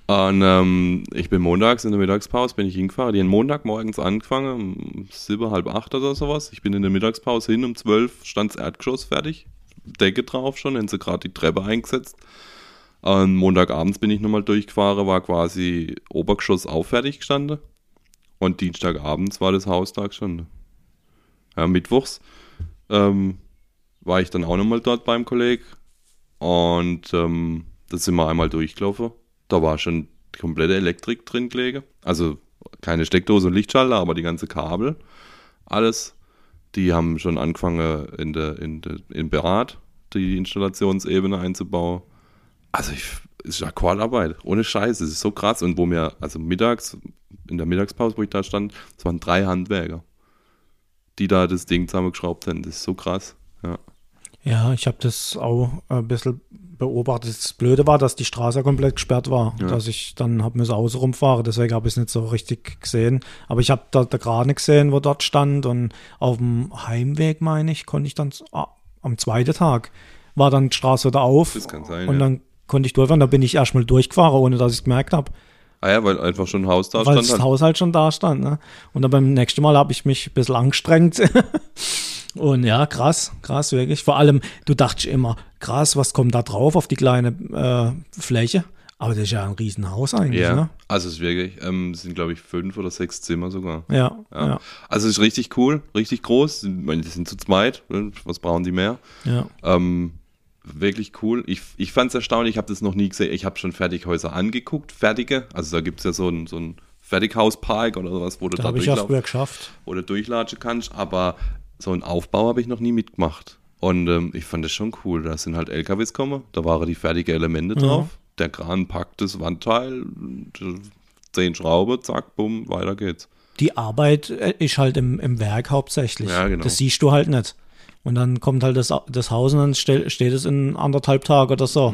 Und ähm, ich bin montags in der Mittagspause, bin ich hingefahren. Die haben Montagmorgens angefangen, um sieben, halb acht oder sowas. Ich bin in der Mittagspause hin, um zwölf stand das Erdgeschoss fertig. Decke drauf schon, haben sie gerade die Treppe eingesetzt. Und Montagabends bin ich nochmal durchgefahren, war quasi Obergeschoss auch fertig gestanden. Und Dienstagabends war das Haus da gestanden. Ja, mittwochs ähm, war ich dann auch nochmal dort beim Kollegen. Und ähm, da sind wir einmal durchgelaufen. Da war schon die komplette Elektrik drin gelegen. Also keine Steckdose und Lichtschalter, aber die ganze Kabel. Alles. Die haben schon angefangen in der, in der, in Berat die Installationsebene einzubauen. Also ich, es ist ja Qualarbeit. Ohne Scheiß. Es ist so krass. Und wo mir, also mittags, in der Mittagspause, wo ich da stand, es waren drei Handwerker, die da das Ding zusammengeschraubt haben. Das ist so krass. Ja. Ja, ich habe das auch ein bisschen beobachtet. Das Blöde war, dass die Straße komplett gesperrt war, Ja. dass ich dann habe müssen außen rumfahren, deswegen habe ich es nicht so richtig gesehen. Aber ich habe da der Krane gesehen, wo dort stand und auf dem Heimweg, meine ich, konnte ich dann ah, am zweiten Tag war dann die Straße wieder auf Das kann sein. und ja. dann konnte ich durchfahren. Da bin ich erstmal durchgefahren, ohne dass ich es gemerkt habe, ah ja, weil einfach schon ein Haus da weil stand. das Halt. Haus halt schon da stand. Ne? Und dann beim nächsten Mal habe ich mich ein bisschen angestrengt. Und ja, krass, krass, wirklich. Vor allem, du dachtest immer, krass, was kommt da drauf auf die kleine äh, Fläche? Aber das ist ja ein Riesenhaus eigentlich, Ja, ne? also es ist wirklich, ähm, es sind glaube ich fünf oder sechs Zimmer sogar. Ja, Ja. ja, Also es ist richtig cool, richtig groß. Ich meine, die sind zu zweit. Was brauchen die mehr? ja. Ähm, wirklich cool. Ich, ich fand es erstaunlich, ich habe das noch nie gesehen. Ich habe schon Fertighäuser angeguckt, fertige. Also da gibt es ja so ein, so ein Fertighauspark oder sowas, wo du Da da, habe ich ja durchlaufen geschafft. oder durchlatschen kannst. Aber so einen Aufbau habe ich noch nie mitgemacht. Und ähm, ich fand das schon cool. Da sind halt LKWs gekommen, da waren die fertigen Elemente Ja. drauf. Der Kran packt das Wandteil, zehn Schrauben, zack, bumm, weiter geht's. Die Arbeit äh, ist halt im, im Werk hauptsächlich. Ja, genau. Das siehst du halt nicht. Und dann kommt halt das, das Haus und dann stell, steht es in anderthalb Tagen oder so.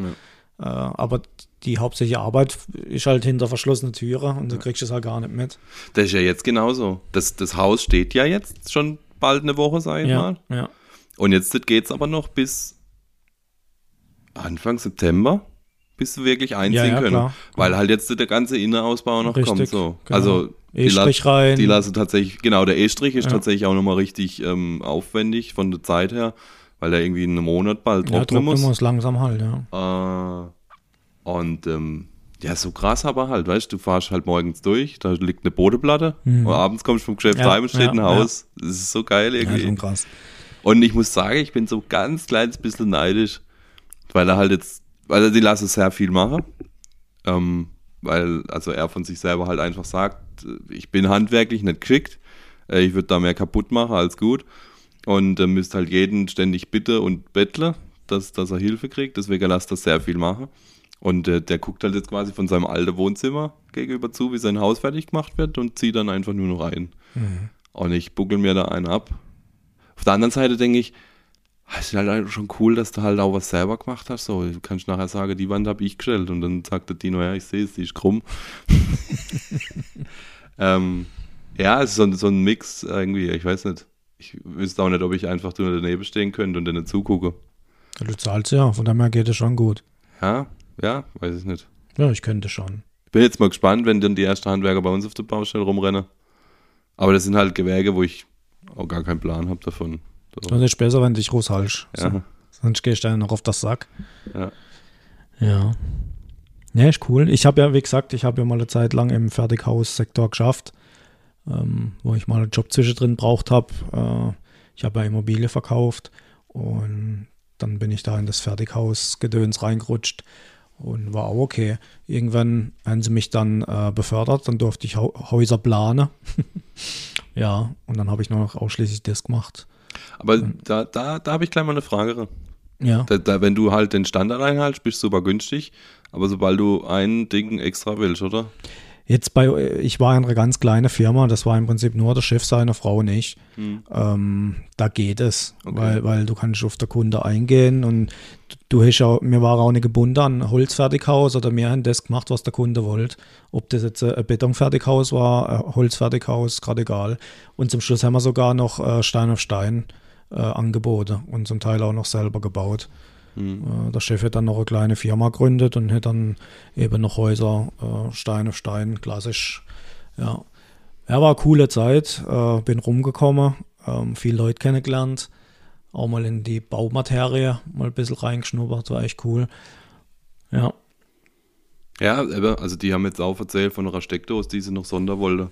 Äh, aber die hauptsächliche Arbeit ist halt hinter verschlossenen Türen und du kriegst es halt gar nicht mit. Das ist ja jetzt genauso. Das, das Haus steht ja jetzt schon bald eine Woche, sag ich Ja, mal. ja. Und jetzt geht's aber noch bis Anfang September, bis wirklich einziehen Ja, ja, können. klar. Weil halt jetzt der ganze Innenausbau noch Richtig, kommt. So. genau. Also die, la rein. die lassen tatsächlich, genau, der E-Strich ist Ja. tatsächlich auch nochmal richtig ähm, aufwendig von der Zeit her, weil der irgendwie in einem Monat bald ja, trocknen muss. muss langsam halt, ja. Äh, und ähm, ja, so krass aber halt, weißt du, du fahrst halt morgens durch, da liegt eine Bodenplatte und abends kommst du vom Geschäft Mhm. Ja, heim und steht ja, ein Haus. Das ist so geil Ja, irgendwie. schon krass. und ich muss sagen, ich bin so ganz kleines bisschen neidisch, weil er halt jetzt, er die lasse sehr viel machen. Ähm, weil, also er von sich selber halt einfach sagt, ich bin handwerklich nicht geschickt, äh, ich würde da mehr kaputt machen als gut. Und äh, müsst halt jeden ständig bitte und bettle, dass, dass er Hilfe kriegt, deswegen lasst er sehr viel machen. Und äh, der guckt halt jetzt quasi von seinem alten Wohnzimmer gegenüber zu, wie sein Haus fertig gemacht wird und zieht dann einfach nur noch ein. Und ich buckel mir da einen ab. Auf der anderen Seite denke ich, es ist halt schon cool, dass du halt auch was selber gemacht hast. So, du kannst nachher sagen, die Wand habe ich gestellt. Und dann sagt der Dino, ja, ich sehe es, die ist krumm. ähm, ja, es ist so, ein- so ein Mix irgendwie, ich weiß nicht. Ich wüsste auch nicht, ob ich einfach nur daneben stehen könnte und denen zugucke. Du zahlst ja, von daher geht es schon gut. Ja, ja, weiß ich nicht. Ja, ich könnte schon. Ich bin jetzt mal gespannt, wenn dann die ersten Handwerker bei uns auf der Baustelle rumrennen. Aber das sind halt Gewerke, wo ich auch gar keinen Plan habe davon. So. Das ist besser, wenn dich raushalst. Ja. So. Sonst gehst du dann noch auf das Sack. Ja. Ja. Ja, ist cool. Ich habe ja, wie gesagt, ich habe ja mal eine Zeit lang im Fertighaussektor geschafft, ähm, wo ich mal einen Job zwischendrin braucht habe. Äh, ich habe ja Immobilie verkauft und dann bin ich da in das Fertighausgedöns reingerutscht und war auch okay. Irgendwann haben sie mich dann äh, befördert, dann durfte ich Häuser planen. ja, und dann habe ich nur noch ausschließlich das gemacht. Aber da, da, da habe ich gleich mal eine Frage. Ja. Da, da, wenn du halt den Standard einhaltst, bist du super günstig. Aber sobald du ein Ding extra willst, oder? Jetzt bei, ich war in einer ganz kleinen Firma, das war im Prinzip nur der Chef, seine Frau und ich. Ähm, da geht es, Okay. weil, weil du kannst auf den Kunde eingehen und du hast auch, mir war auch nicht gebunden an ein Holzfertighaus oder wir haben das gemacht, was der Kunde wollte. Ob das jetzt ein Betonfertighaus war, ein Holzfertighaus, gerade egal. Und zum Schluss haben wir sogar noch äh, Stein auf Stein äh, angeboten und zum Teil auch noch selber gebaut. Äh, Der Chef hat dann noch eine kleine Firma gegründet und hat dann eben noch Häuser, äh, Stein auf Stein, klassisch. Ja, ja war eine coole Zeit. Äh, bin rumgekommen, ähm, viele Leute kennengelernt, auch mal in die Baumaterie mal ein bisschen reingeschnuppert, war echt cool. Ja, Ja, also die haben jetzt auch erzählt von einer Steckdose, die sie noch sonder wollte,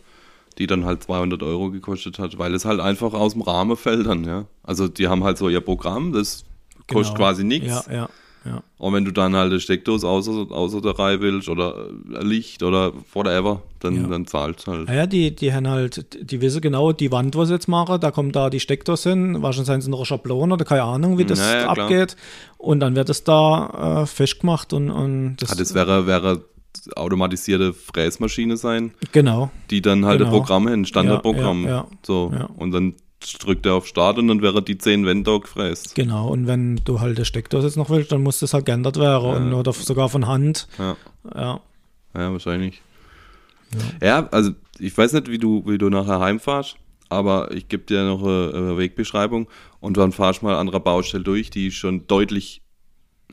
die dann halt 200 Euro gekostet hat, weil es halt einfach aus dem Rahmen fällt dann, ja. Also die haben halt so ihr Programm, das kostet genau. quasi nichts. Ja, ja, ja. Und wenn du dann halt eine Steckdose außer, außer der Reihe willst oder ein Licht oder whatever, dann, Ja. dann zahlst halt. Ja, ja, die, die haben halt, die wissen genau, die Wand, was sie jetzt machen, da kommt da die Steckdose hin, wahrscheinlich sind sie noch eine Schablone oder keine Ahnung, wie das Ja, ja, klar. abgeht. Und dann wird es da äh, festgemacht und, und das, Ah, das wäre, wäre automatisierte Fräsmaschine sein, genau. die dann halt Genau. ein Programm hin, Standardprogramm. Ja, ja, ja. So. Ja. Und dann drückt er auf Start und dann wäre die 10 Wände gefräst. Genau, und wenn du halt eine Steckdose jetzt noch willst, dann muss das halt geändert werden und, oder sogar von Hand. Ja. Ja, Ja, wahrscheinlich. Ja. also ich weiß nicht, wie du, wie du nachher heimfahrst, aber ich gebe dir noch eine, eine Wegbeschreibung und dann fahrst mal an einer Baustelle durch, die schon deutlich.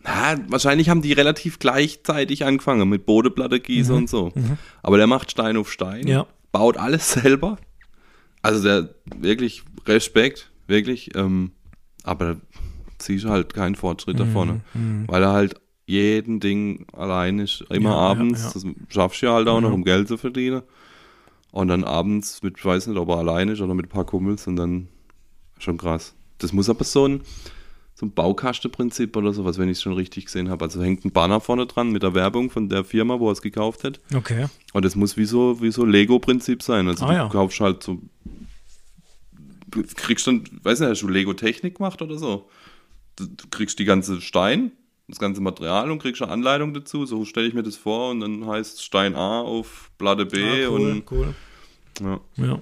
Na, wahrscheinlich haben die relativ gleichzeitig angefangen mit Bodenplatte gießen und so. Aber der macht Stein auf Stein, Ja. baut alles selber. Also der wirklich Respekt, wirklich. Ähm, aber da siehst du halt keinen Fortschritt da vorne, weil er halt jeden Ding allein ist, immer Ja, ja, abends. ja. Das schaffst du ja halt auch noch, um Geld zu verdienen. Und dann abends mit, ich weiß nicht, ob er allein ist oder mit ein paar Kumpels und dann schon krass. Das muss aber so ein, so ein Baukastenprinzip oder sowas, wenn ich es schon richtig gesehen habe. Also hängt ein Banner vorne dran mit der Werbung von der Firma, wo er es gekauft hat. okay. Und das muss wie so, wie so Lego-Prinzip sein. Also Ah, du ja. kaufst halt so, kriegst dann, weiß nicht, hast du Lego-Technik gemacht oder so? Du, du kriegst die ganze Stein, das ganze Material und kriegst eine Anleitung dazu. So stelle ich mir das vor und dann heißt Stein A auf Platte B Ah, cool, und cool. ja, Ja.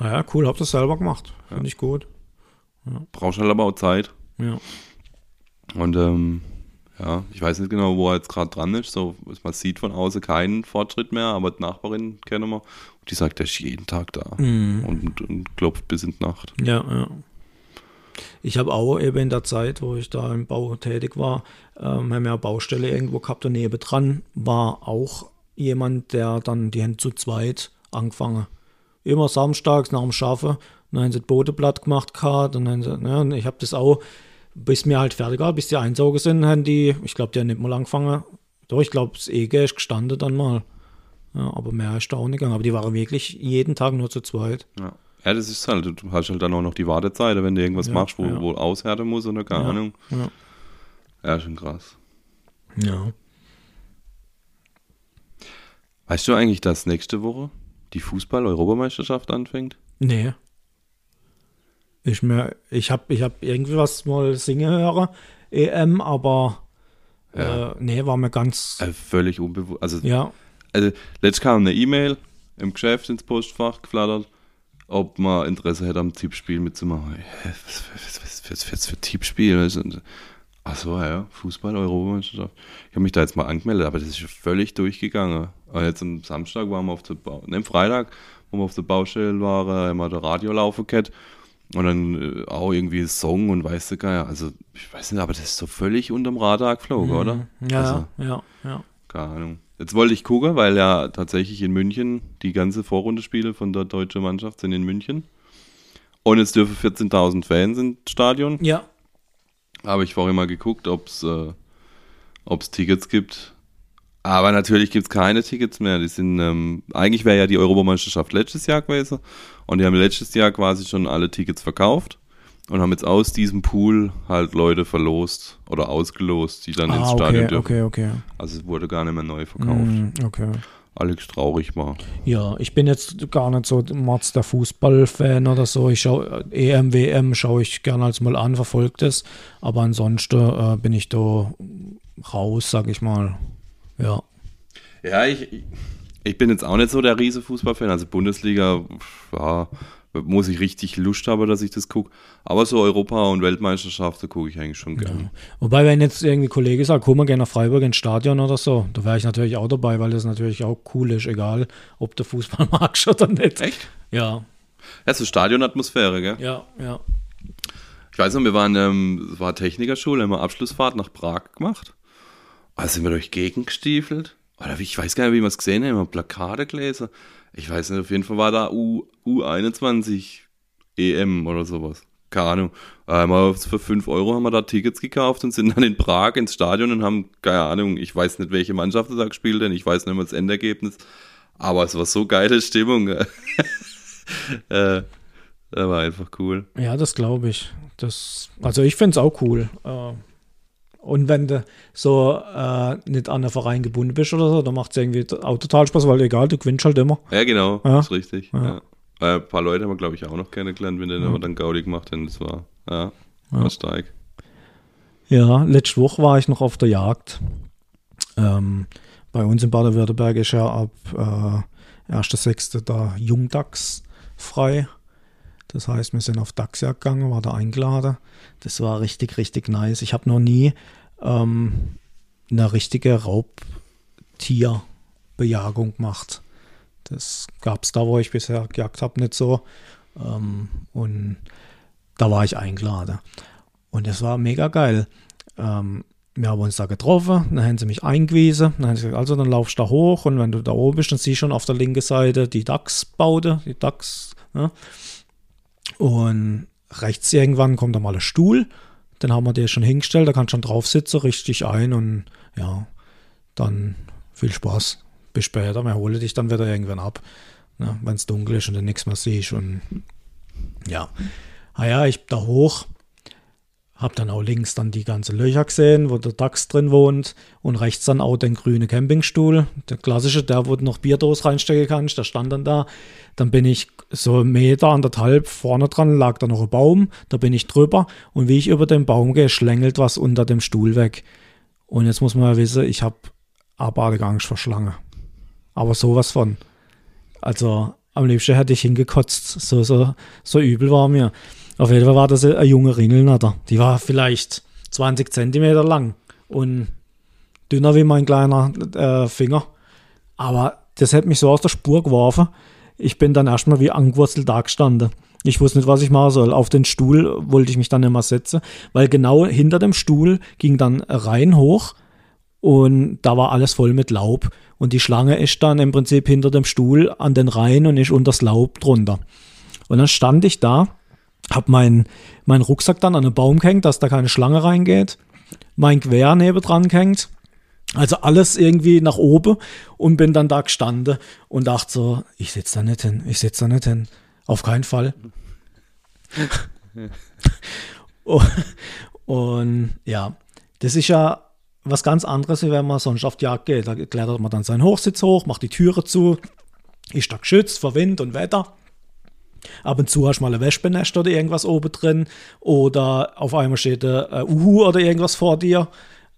Naja, cool, hab das selber gemacht. Finde ich gut. brauchst halt aber auch Zeit. Ja. Und ähm, ja, ich weiß nicht genau, wo er jetzt gerade dran ist. So, man sieht von außen keinen Fortschritt mehr, aber die Nachbarin kennen wir. Die sagt, er ist jeden Tag da und, und klopft bis in die Nacht. Ja, ja. Ich habe auch eben in der Zeit, wo ich da im Bau tätig war, ähm, haben wir eine Baustelle irgendwo gehabt und nebendran war auch jemand, der dann, die haben zu zweit angefangen. Immer samstags nach dem Schaffen, dann haben sie das Bodenblatt gemacht gehabt und dann, sie- ja, und ich habe das auch, bis mir halt fertig war, bis die einsaugen sind, haben die, ich glaube, die haben nicht mal angefangen. Doch, ich glaube, das EG ist gestanden dann mal. Ja, aber mehr ist da auch nicht gegangen. Aber die waren wirklich jeden Tag nur zu zweit. Ja. ja, das ist halt, du hast halt dann auch noch die Wartezeit, wenn du irgendwas Ja, machst, wo, ja. wo aushärten muss oder keine Ja, Ahnung. ja. Ja, schon krass. Ja. Weißt du eigentlich, dass nächste Woche die Fußball-Europameisterschaft anfängt? Nee. Ich mir, ich habe ich hab irgendwie was mal singen hören, EM, aber Ja. äh, nee, war mir ganz, Äh, völlig unbewusst. Also, ja, also letztens kam eine E-Mail im Geschäft ins Postfach geflattert, ob man Interesse hätte am Tippspiel mitzumachen. Was, was, was, was, für Tippspiel? Achso, ja, Fußball-Europameisterschaft. Ich habe mich da jetzt mal angemeldet, aber das ist völlig durchgegangen. Und jetzt am Samstag waren wir auf der Bau ne, am Freitag, wo wir auf der Baustelle waren, haben wir der Radio laufen gehabt. Und dann äh, auch irgendwie Song und weißt du gar Also, ich weiß nicht, aber das ist so völlig unterm Radar geflogen, oder? ja, Also, ja, ja. keine Ahnung. Jetzt wollte ich gucken, weil ja tatsächlich in München die ganze Vorrundespiele von der deutschen Mannschaft sind in München. Und es dürfen 14.000 Fans ins Stadion. Ja, Aber ich vorhin mal geguckt, ob es äh, ob's Tickets gibt. Aber natürlich gibt es keine Tickets mehr. Die sind, ähm, eigentlich wäre ja die Europameisterschaft letztes Jahr gewesen. Und die haben letztes Jahr quasi schon alle Tickets verkauft und haben jetzt aus diesem Pool halt Leute verlost oder ausgelost, die dann ins Ah, Stadion okay, dürfen. okay, okay. Also es wurde gar nicht mehr neu verkauft. Mm, okay. Alex traurig war. Ja, ich bin jetzt gar nicht so Mats der Fußballfan oder so. Ich schaue EM, WM schaue ich gerne als mal an, verfolgt es. Aber ansonsten äh, bin ich da raus, sag ich mal. Ja. Ja, ich, ich- ich bin jetzt auch nicht so der riese Fußballfan. Also Bundesliga, ja, muss ich richtig Lust haben, dass ich das gucke. Aber so Europa- und Weltmeisterschaften gucke ich eigentlich schon gerne. Wobei, wenn jetzt irgendwie Kollege sagt, komm mal gerne nach Freiburg ins Stadion oder so, da wäre ich natürlich auch dabei, weil das natürlich auch cool ist, egal ob du Fußball magst oder nicht. Echt? Ja, Ja, so Stadionatmosphäre, gell? ja, ja. Ich weiß noch, wir waren, ähm, es war Technikerschule, haben wir Abschlussfahrt nach Prag gemacht. Also sind wir durch Gegend gestiefelt. Oder ich weiß gar nicht, wie wir es gesehen haben, wir haben Plakate gelesen. Ich weiß nicht, auf jeden Fall war da U, U21 EM oder sowas. Keine Ahnung. Ähm, aber für 5 Euro haben wir da Tickets gekauft und sind dann in Prag ins Stadion und haben, keine Ahnung, ich weiß nicht, welche Mannschaft da gespielt hat, ich weiß nicht mehr das Endergebnis. Aber es war so geile Stimmung. äh, das war einfach cool. Ja, das glaube ich. Das, also ich finde es auch cool. Äh, Und wenn du so äh, nicht an einen Verein gebunden bist oder so, dann macht es irgendwie auch total Spaß, weil egal, du gewinnst halt immer. Ja, genau, Ja. ist richtig. Ja. Ja. Ein paar Leute haben wir, glaube ich, auch noch kennengelernt, wenn die aber dann Gaudi gemacht haben. Das war, ja, Ja. war stark. Ja, letzte Woche war ich noch auf der Jagd. Ähm, bei uns in Baden-Württemberg ist ja ab äh, 1.6. der Jungdachs frei. Das heißt, wir sind auf Dachsjagd gegangen, war da eingeladen. Das war richtig, richtig nice. Ich habe noch nie ähm, eine richtige Raubtierbejagung gemacht. Das gab es da, wo ich bisher gejagt habe, nicht so. Ähm, und da war ich eingeladen. Und das war mega geil. Ähm, wir haben uns da getroffen, dann haben sie mich eingewiesen, dann haben sie gesagt, also dann laufst du da hoch und wenn du da oben bist, dann siehst du schon auf der linken Seite die Dachsbaute, die Dachs, ne? Und rechts irgendwann kommt da mal ein Stuhl, den haben wir dir schon hingestellt, da kannst du schon drauf sitzen, richtig ein und ja, dann viel Spaß. Bis später, wir holen dich dann wieder irgendwann ab, ne? wenn es dunkel ist und du nichts mehr siehst und ja. Ah ja, ich da hoch, hab dann auch links dann die ganzen Löcher gesehen, wo der Dachs drin wohnt und rechts dann auch den grünen Campingstuhl, der klassische, der wo du noch Bierdos reinstecken kannst, der stand dann da. Dann bin ich so einen Meter, anderthalb vorne dran, lag da noch ein Baum, da bin ich drüber und wie ich über den Baum gehe, schlängelt was unter dem Stuhl weg. Und jetzt muss man ja wissen, ich habe abartige Angst vor Schlange. Aber sowas von. Also am liebsten hätte ich hingekotzt. So, so, so übel war mir. Auf jeden Fall war das eine junge Ringelnatter. Die war vielleicht 20 Zentimeter lang und dünner wie mein kleiner äh, Finger. Aber das hätte mich so aus der Spur geworfen. Ich bin dann erstmal wie angewurzelt da gestanden. Ich wusste nicht, was ich machen soll. Auf den Stuhl wollte ich mich dann immer setzen, weil genau hinter dem Stuhl ging dann rein hoch und da war alles voll mit Laub. Und die Schlange ist dann im Prinzip hinter dem Stuhl an den Reihen und ist unter das Laub drunter. Und dann stand ich da, hab meinen mein Rucksack dann an einen Baum gehängt, dass da keine Schlange reingeht, mein Gewehr nebendran gehängt, also alles irgendwie nach oben und bin dann da gestanden und dachte so, ich sitze da nicht hin, ich sitze da nicht hin, auf keinen Fall. und, und ja, das ist ja was ganz anderes, wie wenn man sonst auf die Jagd geht. Da klettert man dann seinen Hochsitz hoch, macht die Türe zu, ist da geschützt vor Wind und Wetter. Ab und zu hast du mal ein Wespennest oder irgendwas oben drin oder auf einmal steht ein Uhu oder irgendwas vor dir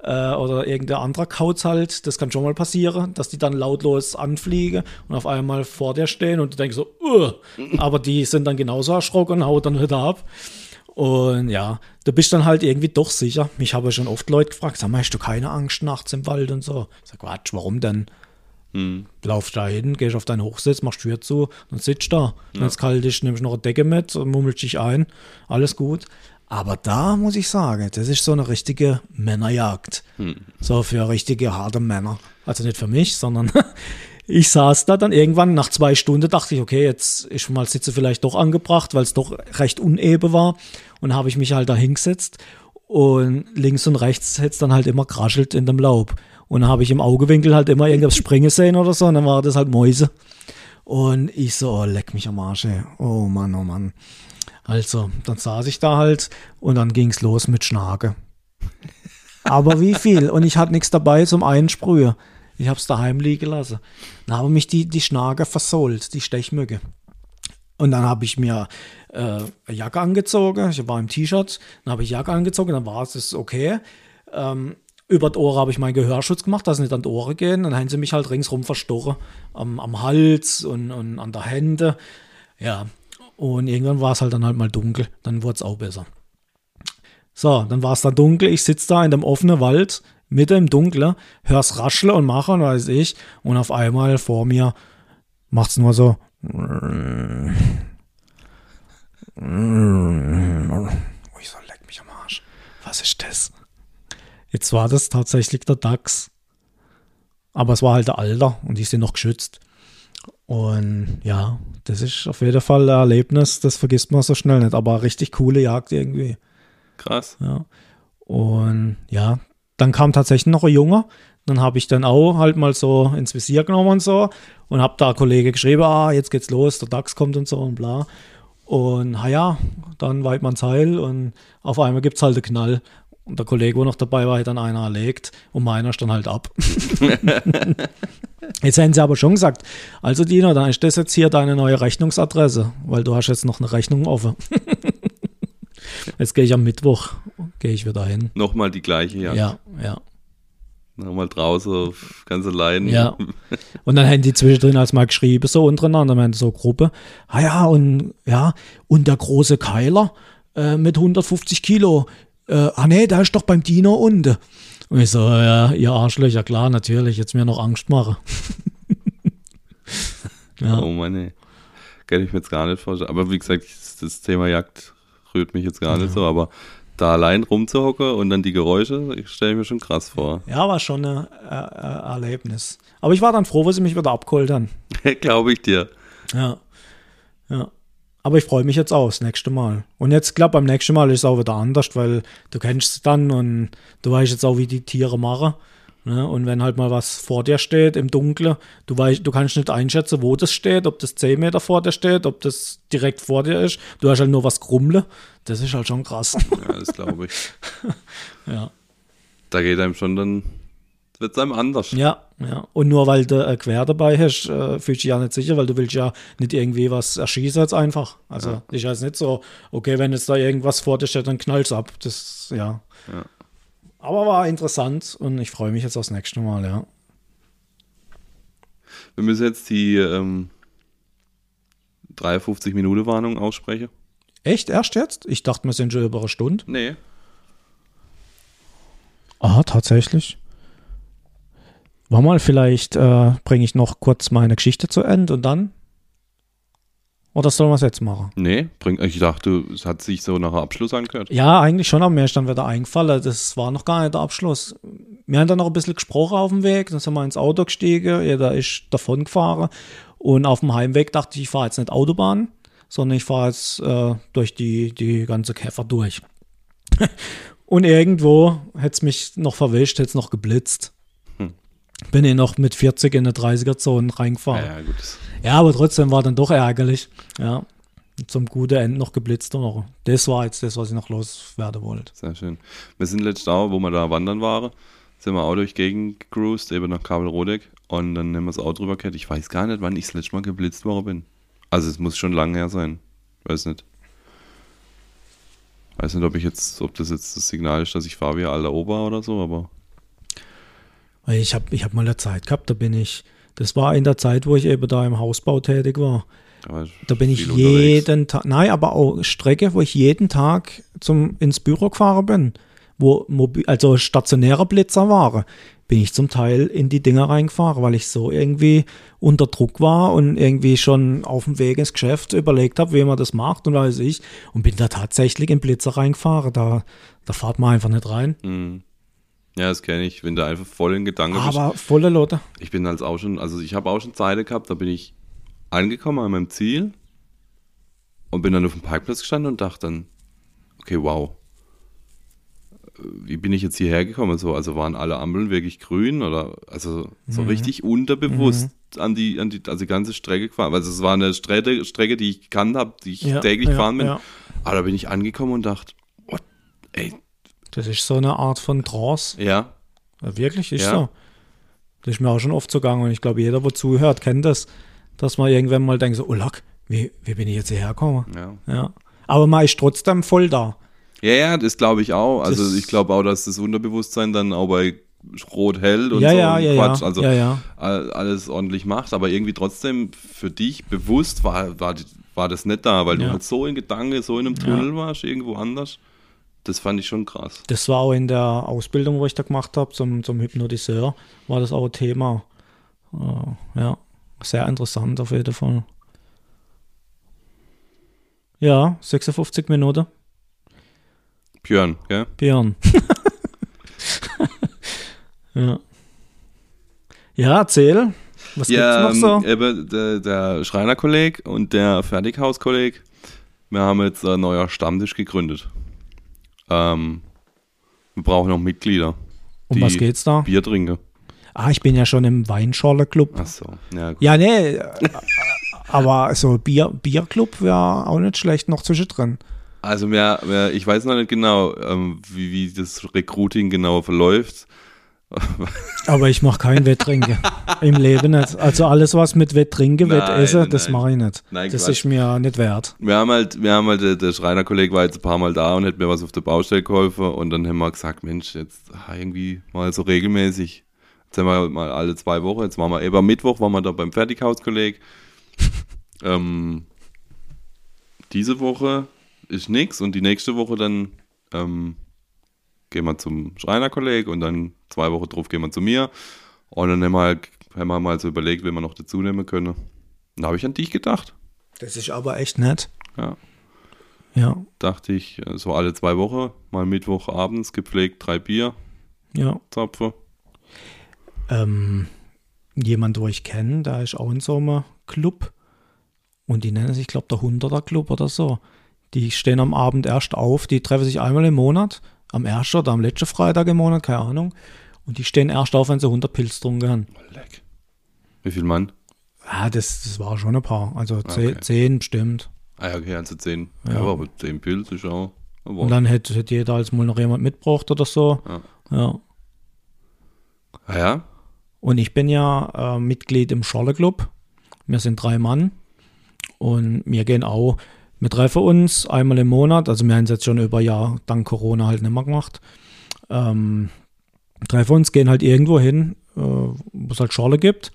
äh, oder irgendein anderer Kauz halt. Das kann schon mal passieren, dass die dann lautlos anfliegen und auf einmal vor dir stehen und du denkst so, uh, aber die sind dann genauso erschrocken und hauen dann wieder ab. Und ja, du bist dann halt irgendwie doch sicher. Mich habe schon oft Leute gefragt, sag mal, hast du keine Angst nachts im Wald und so? Ich sag, Quatsch, warum denn? Hm. Lauf da hin, gehst auf deinen Hochsitz, machst Tür zu und sitzt da. Wenn es kalt ist, nimmst noch eine Decke mit und mummelst dich ein. Alles gut. Aber da muss ich sagen, das ist so eine richtige Männerjagd. So für richtige harte Männer. Also nicht für mich, sondern ich saß da dann irgendwann nach zwei Stunden, dachte ich, okay, jetzt ist mal Sitze vielleicht doch angebracht, weil es doch recht uneben war. Und habe ich mich halt da hingesetzt Und links und rechts hätte es dann halt immer kraschelt in dem Laub. Und dann habe ich im Augewinkel halt immer irgendwas springen sehen oder so. Und dann war das halt Mäuse. Und ich so, oh, leck mich am Arsch, ey. Oh Mann, oh Mann. Also, dann saß ich da halt und dann ging's los mit Schnake. Aber wie viel? Und ich hatte nichts dabei zum Einsprühen. Ich hab's daheim liegen lassen. Dann haben mich die, die Schnake versohlt, die Stechmücke. Und dann habe ich mir äh, eine Jacke angezogen. Ich war im T-Shirt. Dann habe ich Jacke angezogen, dann war es okay. Ähm, über die Ohren habe ich meinen Gehörschutz gemacht, dass sie nicht an die Ohren gehen. Dann haben sie mich halt ringsrum verstochen. Am, am Hals und, und an der Hände. Ja. Und irgendwann war es halt dann halt mal dunkel. Dann wurde es auch besser. So, dann war es da dunkel. Ich sitze da in dem offenen Wald, mitten im Dunkeln, hör's rascheln und machen, weiß ich. Und auf einmal vor mir macht's nur so. Ich so, leck mich am Arsch. Was ist das? Jetzt war das tatsächlich der Dachs. Aber es war halt der Alter und die sind noch geschützt. Und ja, das ist auf jeden Fall ein Erlebnis, das vergisst man so schnell nicht. Aber richtig coole Jagd irgendwie. Krass. Ja. Und ja, dann kam tatsächlich noch ein Junge. Dann habe ich dann auch halt mal so ins Visier genommen und so und habe da Kollege geschrieben, ah, jetzt geht's los, der DAX kommt und so und bla. Und naja, dann weit man's Heil und auf einmal gibt's halt einen Knall. Und der Kollege, wo noch dabei war, hat dann einer erlegt und meiner stand halt ab. jetzt haben sie aber schon gesagt, also Dino, dann ist das jetzt hier deine neue Rechnungsadresse, weil du hast jetzt noch eine Rechnung offen. jetzt gehe ich am Mittwoch, gehe ich wieder hin. Nochmal die gleiche Jagd. Ja, ja. Nochmal draußen auf ganz allein. Ja. Und dann haben die zwischendrin als mal geschrieben, so untereinander, meinen so Gruppe. Ah ja, und ja, und der große Keiler äh, mit 150 Kilo. Äh, ah nee, der ist doch beim Dino unten. Und ich so, ja, ihr Arschlöcher, klar, natürlich, jetzt mir noch Angst machen. ja. Oh Mann, ey. Kann ich mir jetzt gar nicht vorstellen. Aber wie gesagt, das Thema Jagd rührt mich jetzt gar nicht so, aber da allein rumzuhocken und dann die Geräusche, ich stelle mir schon krass vor. Ja, war schon ein äh, äh, Erlebnis. Aber ich war dann froh, wo sie mich wieder abgeholt haben. Glaube ich dir. Ja. Ja. Aber ich freue mich jetzt auch das nächste Mal. Und jetzt, glaube beim nächsten Mal ist es auch wieder anders, weil du kennst es dann und du weißt jetzt auch, wie die Tiere machen. Ne? Und wenn halt mal was vor dir steht im Dunkeln, du weißt, du kannst nicht einschätzen, wo das steht, ob das 10 Meter vor dir steht, ob das direkt vor dir ist. Du hast halt nur was grummeln. Das ist halt schon krass. Ja, das glaube ich. ja. Da geht einem schon dann, wird es einem anders. Ja, ja. Und nur weil du äh, quer dabei hast, äh, fühlst du dich ja nicht sicher, weil du willst ja nicht irgendwie was erschießen jetzt einfach. Also Ja. ist jetzt nicht so, okay, wenn jetzt da irgendwas vor dir steht, dann knallt's ab. Das, ja. Ja. Aber war interessant und ich freue mich jetzt aufs nächste Mal, ja. Wir müssen jetzt die ähm, 53 Minuten Warnung aussprechen. Echt? Erst jetzt? Ich dachte, wir sind schon über eine Stunde. Nee. Ah, tatsächlich. War mal, vielleicht äh, bringe ich noch kurz meine Geschichte zu Ende und dann? Oder sollen wir es jetzt machen? Nee, bring, ich dachte, es hat sich so nach Abschluss angehört. Ja, eigentlich schon, aber mir ist dann wieder eingefallen, das war noch gar nicht der Abschluss. Wir haben dann noch ein bisschen gesprochen auf dem Weg, dann sind wir ins Auto gestiegen, jeder ist davon gefahren und auf dem Heimweg dachte ich, ich fahre jetzt nicht Autobahn, sondern ich fahre jetzt äh, durch die, die ganze Käfer durch. und irgendwo hätte es mich noch verwischt, hätte es noch geblitzt. Bin ich noch mit 40 in eine 30er-Zone reingefahren. Ja, ja, gut. Ja, aber trotzdem war dann doch ärgerlich. Ja. Zum guten Ende noch geblitzt noch. Das war jetzt das, was ich noch loswerden wollte. Sehr schön. Wir sind letztes Jahr, wo wir da wandern waren, sind wir auch durch Gegend gecruised, eben nach Kabelrodeck. Und dann nehmen wir das Auto drüber gehabt. Ich weiß gar nicht, wann ich das letzte Mal geblitzt worden bin. Also es muss schon lange her sein. Weiß nicht. Weiß nicht, ob ich jetzt, ob das jetzt das Signal ist, dass ich fahre wie ein alter Ober oder so, aber Weil ich habe ich hab mal eine Zeit gehabt, da bin ich, das war in der Zeit, wo ich eben da im Hausbau tätig war. da, bin ich unterwegs. jeden Tag, nein, aber auch Strecke, wo ich jeden Tag zum, ins Büro gefahren bin, wo mobi also stationäre Blitzer waren, bin ich zum Teil in die Dinger reingefahren, weil ich so irgendwie unter Druck war und irgendwie schon auf dem Weg ins Geschäft überlegt habe, wie man das macht und weiß ich, und bin da tatsächlich in Blitzer reingefahren. Da, da fahrt man einfach nicht rein. Mhm. Ja, das kenne ich, wenn du einfach voll in Gedanken bist. Aber volle Leute. Ich bin als auch schon, also ich habe auch schon Zeiten gehabt, da bin ich angekommen an meinem Ziel und bin dann auf dem Parkplatz gestanden und dachte dann, okay, wow. wie bin ich jetzt hierher gekommen? So, also waren alle Ampeln wirklich grün oder also so Mhm. richtig unterbewusst an die, an die, also die ganze Strecke gefahren. Also es war eine Strecke, Strecke die ich gekannt habe, die ich Ja, täglich ja, gefahren bin. ja. Aber da bin ich angekommen und dachte, what? Ey, Das ist so eine Art von Trance. ja, Ja, wirklich, ist Ja. so. Das ist mir auch schon oft so gegangen und ich glaube, jeder, der zuhört, kennt das, dass man irgendwann mal denkt, so, oh Lack, wie, wie bin ich jetzt hierher gekommen? ja. Ja. Aber man ist trotzdem voll da. Ja, ja, das glaube ich auch. Also Das- ich glaube auch, dass das Unterbewusstsein dann auch bei Rot hält und ja, so ja, ja, Quatsch, also alles ordentlich macht, aber irgendwie trotzdem für dich bewusst war, war, war das nicht da, weil du halt so in Gedanke, so in einem Tunnel warst, irgendwo anders. Das fand ich schon krass. Das war auch in der Ausbildung, wo ich da gemacht habe, zum, zum Hypnotiseur, war das auch ein Thema. Äh, ja, sehr interessant auf jeden Fall. Ja, 56 Minuten. Björn, gell? Björn. ja. Ja, erzähl. Was ja, gibt's noch so? ähm, eben der, der Schreinerkolleg und der Fertighauskolleg, wir haben jetzt ein neuer Stammtisch gegründet. Ähm, wir brauchen noch Mitglieder. Um was geht's da? Bier trinken. Ah, ich bin ja schon im Weinschorle-Club. Ach so, ja gut. Ja, nee, äh, aber so Bier, Bierclub wäre auch nicht schlecht noch zwischendrin. Also mehr, mehr, ich weiß noch nicht genau, ähm, wie, wie das Recruiting genau verläuft. Aber ich mache kein Wetttrinken. Im Leben nicht. Also alles, was mit Wetttrinken, Wettessen, das mache ich nicht. Nein, das Quatsch. ist mir nicht wert. Wir haben halt, wir haben halt, der, der Schreinerkollege war jetzt ein paar Mal da und hat mir was auf der Baustelle geholfen und dann haben wir gesagt, Mensch, jetzt ah, irgendwie mal so regelmäßig. Jetzt haben wir mal alle zwei Wochen, jetzt waren wir eben am Mittwoch, waren wir da beim Fertighauskolleg. ähm, diese Woche ist nix und die nächste Woche dann ähm, gehen wir zum Schreinerkolleg und dann zwei Wochen drauf gehen wir zu mir. Und dann haben wir, halt, haben wir mal so überlegt, wen wir noch dazu nehmen können. Und da habe ich an dich gedacht. Das ist aber echt nett. Ja Ja, dachte ich, äh, so alle zwei Wochen, mal Mittwoch abends gepflegt, drei Bier, ja. Zapfe. Ähm, jemand, wo ich kenne, da ist auch in so einem Club. Und die nennen sich, ich glaube, der 100er Club oder so. Die stehen am Abend erst auf. Die treffen sich einmal im Monat. Am ersten oder am letzten Freitag im Monat, keine Ahnung. Und die stehen erst auf, wenn sie 100 Pilz getrunken haben. Leck. Wie viel Mann? Ja, das, das war schon ein paar. Also zehn, Okay. zehn bestimmt. Ah ja, okay, also zehn. Ja. Ja, aber zehn Pilz ist auch. Aber Und dann hätte, hätte jeder als mal noch jemand mitgebracht oder so. Ja. ja. ah ja? Und ich bin ja äh, Mitglied im Schorle Club. Wir sind drei Mann. Und wir gehen auch, wir treffen uns einmal im Monat. Also wir haben es jetzt schon über Jahr dank Corona halt nicht mehr gemacht. Ähm, treffen uns, gehen halt irgendwo hin, äh, wo es halt Schorle gibt.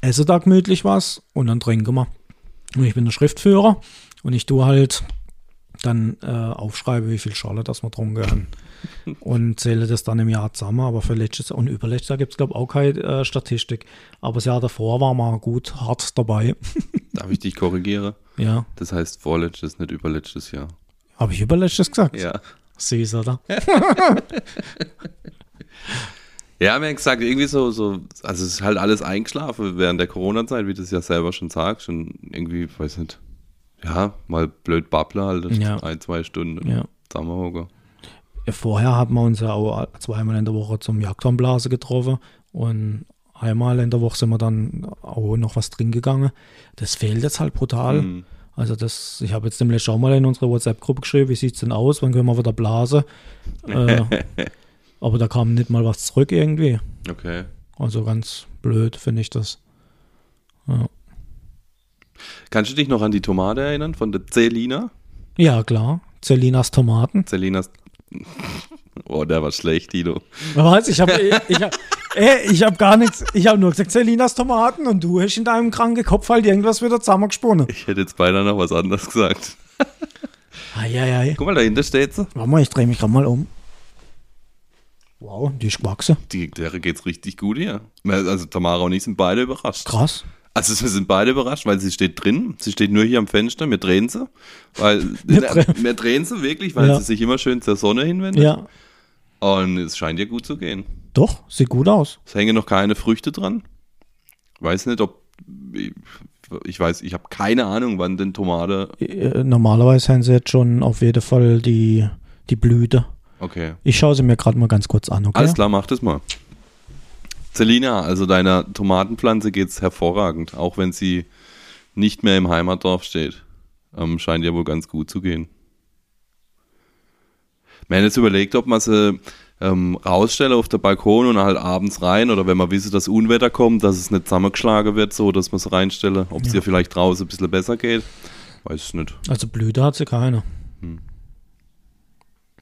Essen da gemütlich was und dann trinken wir. Und ich bin der Schriftführer und ich tue halt dann äh, aufschreibe, wie viel Schorle das wir getrunken haben. und zähle das dann im Jahr zusammen. Aber für letztes und überletztes Jahr gibt es, glaube ich, auch keine äh, Statistik. Aber das Jahr davor war mal gut hart dabei. Darf ich dich korrigieren? ja, Das heißt vorletztes, nicht überletztes Jahr. habe ich überletztes gesagt? Ja. Süß, oder? Ja, wir haben gesagt, irgendwie so, so, also es ist halt alles eingeschlafen während der Corona-Zeit, wie du es ja selber schon sagst. Und irgendwie, weiß nicht, ja, mal blöd Babbler halt, Ja. ein, zwei Stunden Ja. zusammenhocken. Ja, Vorher haben wir uns ja auch zweimal in der Woche zum Jagdhornblase getroffen und einmal in der Woche sind wir dann auch noch was drin gegangen. Das fehlt jetzt halt brutal. Mhm. Also das, ich habe jetzt nämlich schon mal in unsere WhatsApp-Gruppe geschrieben, wie sieht es denn aus, wann können wir wieder blasen. äh, aber da kam nicht mal was zurück irgendwie. Okay. Also ganz blöd finde ich das. Kannst du dich noch an die Tomate erinnern von der Celina? Ja, klar. Celinas Tomaten. Celinas. Oh, der war schlecht, Tito. Was? Ich habe ich hab, ey, ich hab gar nichts. Ich habe nur gesagt Celinas Tomaten und du hast in deinem kranken Kopf halt irgendwas wieder zusammengesponnen. Ich hätte jetzt beinahe noch was anderes gesagt. Eieiei. Guck mal, dahinter steht sie. Warte mal, ich drehe mich gerade mal um. Wow, die ist gewachsen. Die, der geht's richtig gut hier. Also Tamara und ich sind beide überrascht. Krass. Also wir sind beide überrascht, weil sie steht drin. Sie steht nur hier am Fenster. Wir drehen sie. Weil, Wir drehen sie wirklich, weil Ja. sie sich immer schön zur Sonne hinwendet. Ja, Und es scheint ihr gut zu gehen. doch, sieht gut aus. Es hängen noch keine Früchte dran. Weiß nicht, ob. Ich weiß, ich habe keine Ahnung, wann denn Tomate. Äh, Normalerweise haben sie jetzt schon auf jeden Fall die, die Blüte. Okay. Ich schaue sie mir gerade mal ganz kurz an, okay? Alles klar, mach das mal. Selina, also deiner Tomatenpflanze geht's hervorragend, auch wenn sie nicht mehr im Heimatdorf steht. Ähm, scheint ja wohl ganz gut zu gehen. Wir haben jetzt überlegt, ob man sie ähm, rausstelle auf der Balkon und halt abends rein oder wenn man wisse, dass Unwetter kommt, dass es nicht zusammengeschlagen wird, so dass man es reinstelle, ob es Ja. ihr vielleicht draußen ein bisschen besser geht. Weiß ich nicht. Also Blüte hat sie keine.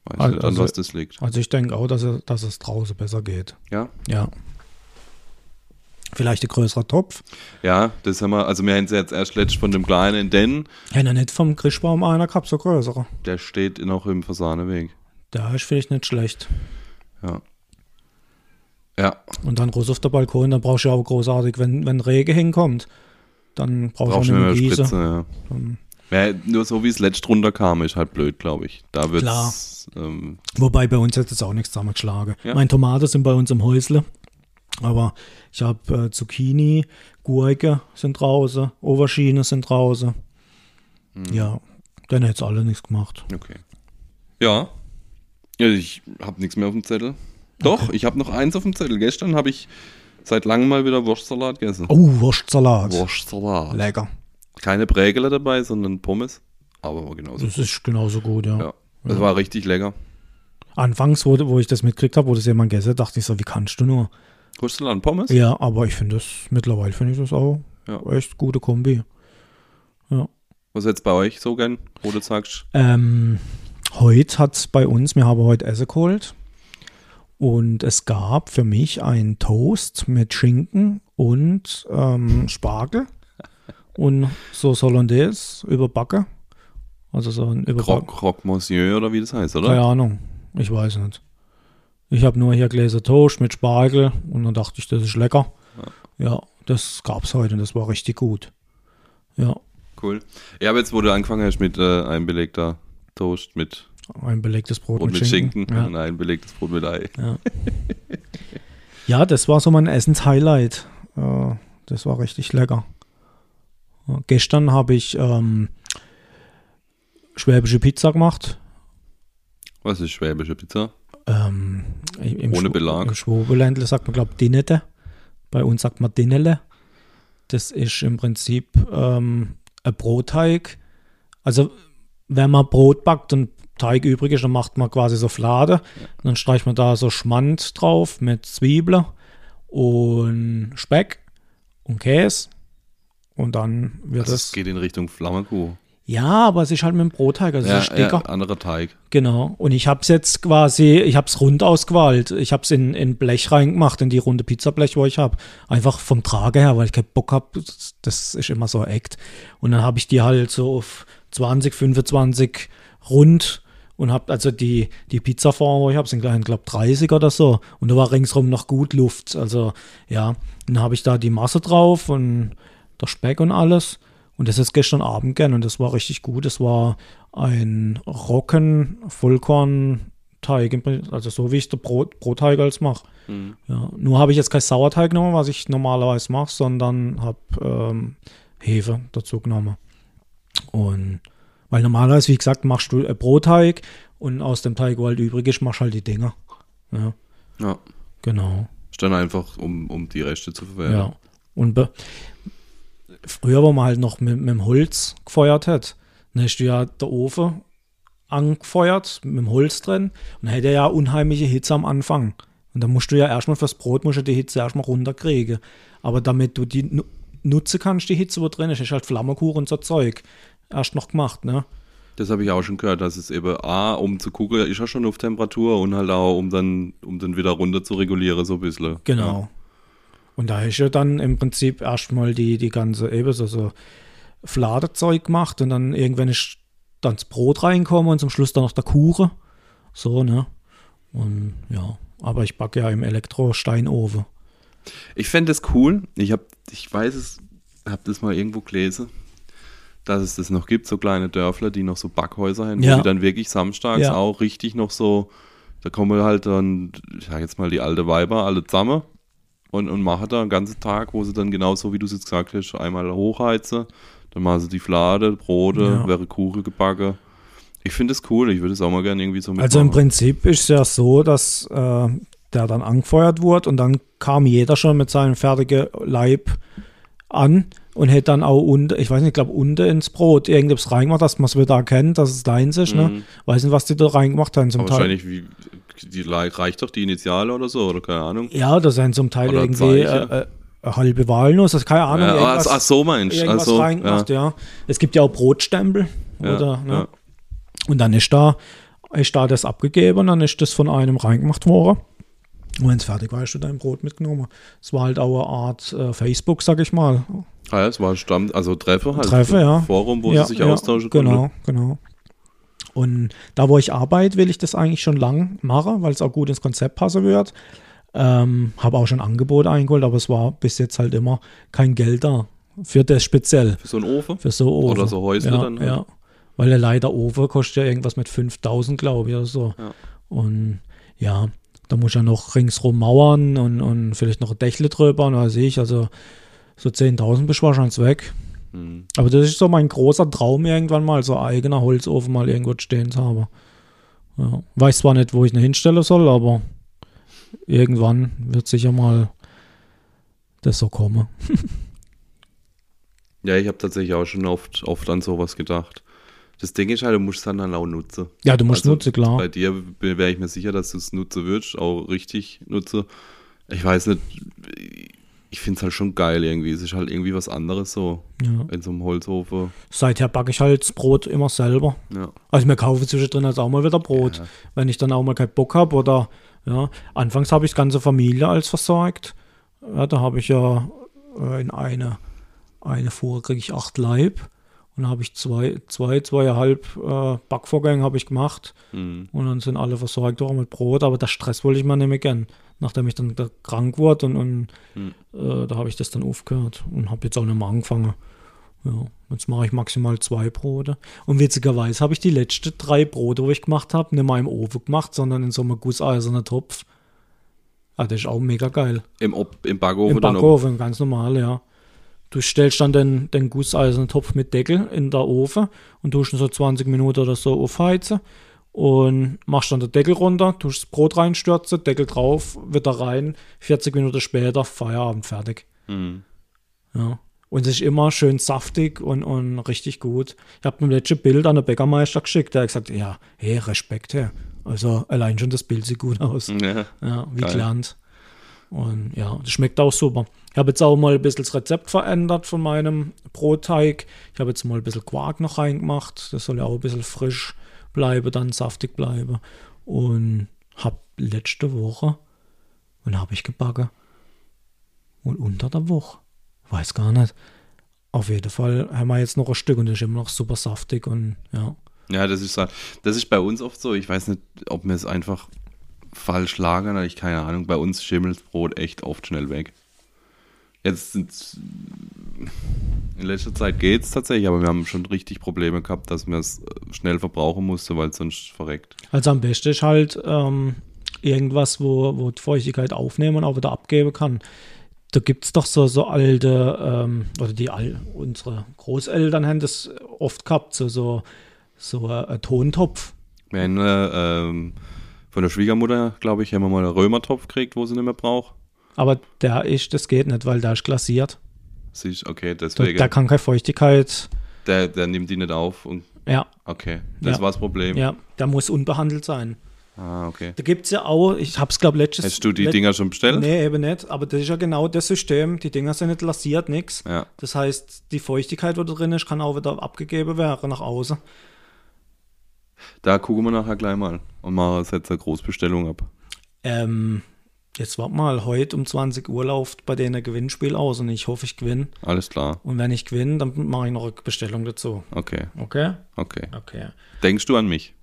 Weiß Also- nicht, an also- was das liegt. Also ich denke auch, dass, er, dass es draußen besser geht. Ja? Ja. Vielleicht ein größerer Topf. Ja, das haben wir, also wir haben sie jetzt erst letztens von dem kleinen, denn er nicht vom Grischbaum einer gehabt, so größere. der steht noch im Fasaneweg. Der ist vielleicht nicht schlecht. Ja. Ja, Und dann raus auf der Balkon, dann brauchst du ja auch großartig, wenn, wenn Regen hinkommt, dann brauchst brauchst du auch nicht mehr Gieße. Spritze, ja. Ja. Nur so wie es letzt runterkam, ist halt blöd, glaube ich. Da wird Klar. ähm, Wobei bei uns hat jetzt auch nichts zusammengeschlagen. Ja. Meine Tomaten sind bei uns im Häusle. Aber ich habe äh, Zucchini, Gurke sind draußen, Aubergine sind draußen. Hm. Ja, dann hätte jetzt alle nichts gemacht. okay. Ja. ja ich habe nichts mehr auf dem Zettel. Doch, ich habe noch eins auf dem Zettel. Gestern habe ich seit langem mal wieder Wurstsalat gegessen. Oh, Wurstsalat. Wurstsalat. Lecker. Keine Prägele dabei, sondern Pommes. Aber war genauso. Das ist genauso gut, ja. Ja. Das war richtig lecker. Anfangs, wo, wo ich das mitgekriegt habe, wo das jemand gegessen hat, dachte ich so, wie kannst du nur? Wurstsalat und Pommes? Ja, aber ich finde das, mittlerweile finde ich das auch Ja. echt gute Kombi. Was ist jetzt bei euch so gern, wo du sagst? Ähm, heute hat es bei uns, wir haben heute Essen geholt und es gab für mich einen Toast mit Schinken und ähm, Spargel und so Hollandaise überbacke. Also so ein Überbacken. Croque Monsieur oder wie das heißt, oder? Keine Ahnung, ich weiß nicht. Ich habe nur hier Gläser Toast mit Spargel und dann dachte ich, das ist lecker. Ja, das gab es heute und das war richtig gut. Ja, Cool. Ja, aber jetzt, wo du angefangen hast mit äh, einem belegter Toast mit ein belegtes Brot und mit, mit Schinken. Schinken Ja. und ein belegtes Brot mit Ei. Ja, das war so mein Essenshighlight. Äh, das war richtig lecker. Ja, gestern habe ich ähm, schwäbische Pizza gemacht. Was ist schwäbische Pizza? Ähm, im Ohne Schw- Belag. Im Schwobeländle sagt man, glaube ich, Dinete. Bei uns sagt man Dinele. Das ist im Prinzip ähm, ein Brotteig. Also, wenn man Brot backt und Teig übrig ist, dann macht man quasi so Flade. Dann streicht man da so Schmand drauf mit Zwiebeln und Speck und Käse. Und dann wird Also das. es geht in Richtung Flammekuh. Ja, aber es ist halt mit dem Brotteig, also Ja, es ist dicker. ja, anderer Teig. Genau. Und ich habe es jetzt quasi, ich habe es rund ausgewählt. Ich habe es in, in Blech reingemacht, in die runde Pizzablech, wo ich habe. Einfach vom Trage her, weil ich keinen Bock habe. Das, ist immer so eckt. Und dann habe ich die halt so auf 20, 25 rund und habe also die, die Pizzaform, wo ich habe, sind ich glaube 30 oder so. Und da war ringsrum noch gut Luft. Also ja, dann habe ich da die Masse drauf und der Speck und alles. Und das ist gestern Abend gern und das war richtig gut. Das war ein Rocken Vollkornteig, im Prinzip, also so wie ich den Brot, Brotteig als mache. Mhm. Ja, nur habe ich jetzt kein Sauerteig genommen, was ich normalerweise mache, sondern habe ähm, Hefe dazu genommen. Und weil normalerweise, wie gesagt, machst du einen Brotteig und aus dem Teig, wo halt übrig ist, machst halt die Dinger. Ja, Ja. genau. Ist dann einfach, um, um die Reste zu Ja. verwerten. Und be früher, wo man halt noch mit, mit dem Holz gefeuert hat, dann hast du ja der Ofen angefeuert mit dem Holz drin und dann hätte er ja unheimliche Hitze am Anfang. Und dann musst du ja erstmal fürs Brot musst du die Hitze erstmal runterkriegen. Aber damit du die nu nutzen kannst, die Hitze, wo drin ist, ist halt Flammekuchen und so Zeug erst noch gemacht, ne? Das habe ich auch schon gehört, dass es eben A, um zu gucken, ist er schon auf Temperatur und halt auch, um dann, um dann wieder runter zu regulieren, so ein bisschen. Genau. Und da ist ja dann im Prinzip erstmal die, die ganze, eben so, so Fladezeug gemacht und dann irgendwann ist dann das Brot reinkommen und zum Schluss dann noch der Kuchen. So, ne? Und ja, aber ich backe ja im Elektrosteinofen. Ich fände das cool. Ich habe, ich weiß es, habe das mal irgendwo gelesen, dass es das noch gibt, so kleine Dörfler, die noch so Backhäuser haben, Ja. die dann wirklich samstags Ja. auch richtig noch so, da kommen halt dann, ich sag jetzt mal, die alte Weiber alle zusammen und, und machen da einen ganzen Tag, wo sie dann genauso, wie du es jetzt gesagt hast, einmal hochheizen, dann machen sie die Flade, Brote, Ja. wäre Kuchen gebacken. Ich finde es cool, ich würde es auch mal gerne irgendwie so mitmachen. Also im Prinzip ist es ja so, dass äh, der dann angefeuert wurde und dann kam jeder schon mit seinem fertigen Leib an und hätte dann auch unten, ich weiß nicht, ich glaube unten ins Brot irgendwas reingemacht, dass man es wieder erkennt, dass es deins ist. Ne? Mhm. Weiß nicht, was die da reingemacht haben zum Aber Teil. wahrscheinlich, wie, die reicht doch die Initiale oder so, oder keine Ahnung. Ja, da sind zum Teil Oder irgendwie äh, äh, halbe Walnuss, das ist keine Ahnung. Ja, ach, irgendwas- ach so meinst du. Also, reingemacht, ja. ja. Es gibt ja auch Brotstempel. Ja, oder, ne? ja. Und dann ist da, ist da das abgegeben und dann ist das von einem reingemacht worden. Und wenn es fertig war, hast du dein Brot mitgenommen. Es war halt auch eine Art äh, Facebook, sag ich mal. Ah, ja, es war Stamm, also Treffer halt. Treffer, ja. Forum, wo ja, sie sich ja, austauschen Genau, konnten. genau. Und da, wo ich arbeite, will ich das eigentlich schon lang machen, weil es auch gut ins Konzept passen wird. Ähm, habe auch schon Angebote eingeholt, aber es war bis jetzt halt immer kein Geld da. Für das speziell. Für so einen Ofen. Für so Ofen. Oder so Häusle ja, dann halt. Ja. Weil der leider Ofen kostet ja irgendwas mit 5000, glaube ich, oder so. Ja. Und ja, da muss ja noch ringsrum mauern und, und vielleicht noch ein Dächle drüber und weiß ich. Also so 10.000 bist du wahrscheinlich weg. Hm. Aber das ist so mein großer Traum irgendwann mal, so ein eigener Holzofen mal irgendwo stehen zu haben. Ja. Weiß zwar nicht, wo ich ihn hinstellen soll, aber irgendwann wird sicher mal das so kommen. Ja, ich habe tatsächlich auch schon oft, oft an sowas gedacht. Das Ding ist halt, du musst es dann, dann auch nutzen. Ja, du musst Also, nutzen, klar. Bei dir wäre ich mir sicher, dass du es nutzen würdest, auch richtig nutze. Ich weiß nicht, ich finde es halt schon geil irgendwie. Es ist halt irgendwie was anderes so Ja. in so einem Holzhofen. Seither backe ich halt das Brot immer selber. Ja. Also mir kaufe zwischendrin also auch mal wieder Brot, Ja. wenn ich dann auch mal keinen Bock habe oder ja. Anfangs habe ich die ganze Familie als versorgt. Ja, da habe ich ja äh, in eine, eine Fuhre kriege ich acht Leib und da habe ich zwei, zwei, zweieinhalb äh, Backvorgänge habe ich gemacht Hm. und dann sind alle versorgt auch mit Brot, aber der Stress wollte ich mir nicht mehr gern, nachdem ich dann da krank wurde und, und Hm. äh, da habe ich das dann aufgehört und habe jetzt auch nicht mehr angefangen. Ja, jetzt mache ich maximal zwei Brote. Und witzigerweise habe ich die letzten drei Brote, wo ich gemacht habe, nicht mal im Ofen gemacht, sondern in so einem gusseisernen Topf. Ah, das ist auch mega geil. Im, Ob- Im Backofen Im dann Backofen, ganz normal, ja. Du stellst dann den, den gusseisernen Topf mit Deckel in der Ofen und tust ihn so 20 Minuten oder so aufheizen und machst dann den Deckel runter, tust das Brot reinstürzen, Deckel drauf, wieder rein, 40 Minuten später, Feierabend, fertig. Hm. Ja. Und es ist immer schön saftig und, und richtig gut. Ich habe mir letzte Bild an den Bäckermeister geschickt, der hat gesagt, ja, hey, Respekt, hey. Also allein schon das Bild sieht gut aus. Ja. Ja, wie Geil. gelernt. Und ja, das schmeckt auch super. Ich habe jetzt auch mal ein bisschen das Rezept verändert von meinem Brotteig. Ich habe jetzt mal ein bisschen Quark noch reingemacht. Das soll ja auch ein bisschen frisch bleiben, dann saftig bleiben. Und habe letzte Woche, und habe ich gebacken? Und unter der Woche. Weiß gar nicht. Auf jeden Fall haben wir jetzt noch ein Stück und das ist immer noch super saftig und ja. Ja, das ist, halt- das ist bei uns oft so. Ich weiß nicht, ob wir es einfach falsch lagern, ich keine Ahnung. Bei uns schimmelt Brot echt oft schnell weg. Jetzt sind in letzter Zeit geht es tatsächlich, aber wir haben schon richtig Probleme gehabt, dass man es äh, schnell verbrauchen musste, weil es sonst verreckt. Also am besten ist halt ähm, irgendwas, wo, wo die Feuchtigkeit aufnehmen und auch wieder abgeben kann. Da gibt es doch so, so alte, ähm, oder die all, unsere Großeltern haben das oft gehabt, so, so, so ein, ein Tontopf. Wir haben äh, ähm, von der Schwiegermutter, glaube ich, haben wir mal einen Römertopf gekriegt, wo sie nicht mehr braucht. Aber der ist, das geht nicht, weil der ist glasiert. Sie ist, okay, deswegen. da kann keine Feuchtigkeit. Der, der nimmt die nicht auf und Ja, okay, das Ja. war das Problem. ja, der muss unbehandelt sein. Ah, okay. Da gibt es ja auch, ich habe es glaube letztes Hast du die Dinger schon bestellt? Nee, eben nicht. Aber das ist ja genau das System. Die Dinger sind nicht lasiert, nix. Ja. Das heißt, die Feuchtigkeit, die da drin ist, kann auch wieder abgegeben werden nach außen. Da gucken wir nachher gleich mal und machen jetzt eine Großbestellung ab. Ähm, jetzt warte mal, heute um 20 Uhr läuft bei denen ein Gewinnspiel aus und ich hoffe, ich gewinne. Alles klar. Und wenn ich gewinne, dann mache ich noch eine Bestellung dazu. Okay, Okay? okay. Okay. Denkst du an mich?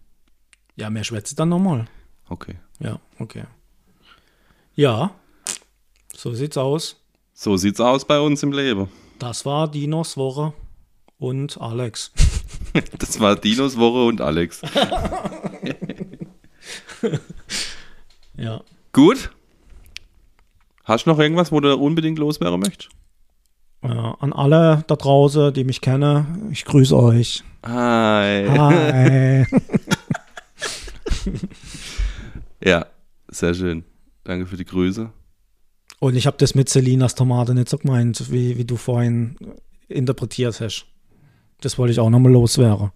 Ja, mehr schwätze dann nochmal. Okay. Ja, okay. Ja, so sieht's aus. So sieht's aus bei uns im Leben. Das war Dinos Woche und Alex. Das war Dinos Woche und Alex. Ja. Gut. Hast du noch irgendwas, wo du unbedingt loswerden möchtest? Ja, an alle da draußen, die mich kennen, ich grüße euch. Hi. Hi. Ja, sehr schön. Danke für die Grüße. Und ich habe das mit Selinas Tomate nicht so gemeint, wie, wie du vorhin interpretiert hast. Das wollte ich auch nochmal loswerden.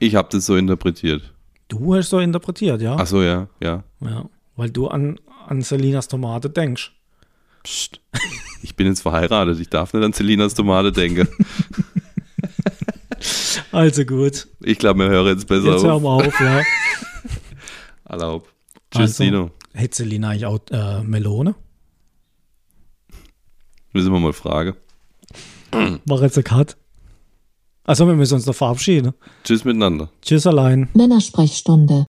Ich habe das so interpretiert. Du hast so interpretiert, ja? Ach so, ja, ja. Ja, weil du an, an Selinas Tomate denkst. Psst. Ich bin jetzt verheiratet. Ich darf nicht an Selinas Tomate denken. Also gut. Ich glaube, wir hören jetzt besser Jetzt hören auf. wir auf, ja. Erlaub. Tschüss, Also, Dino. Hätte Selina eigentlich auch äh, Melone? Müssen wir mal fragen. War jetzt ein Cut? Also wir müssen uns noch verabschieden. Tschüss miteinander. Tschüss allein. Männersprechstunde.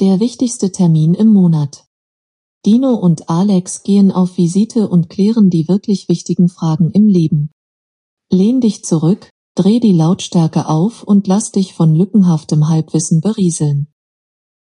Der wichtigste Termin im Monat. Dino und Alex gehen auf Visite und klären die wirklich wichtigen Fragen im Leben. Lehn dich zurück, dreh die Lautstärke auf und lass dich von lückenhaftem Halbwissen berieseln.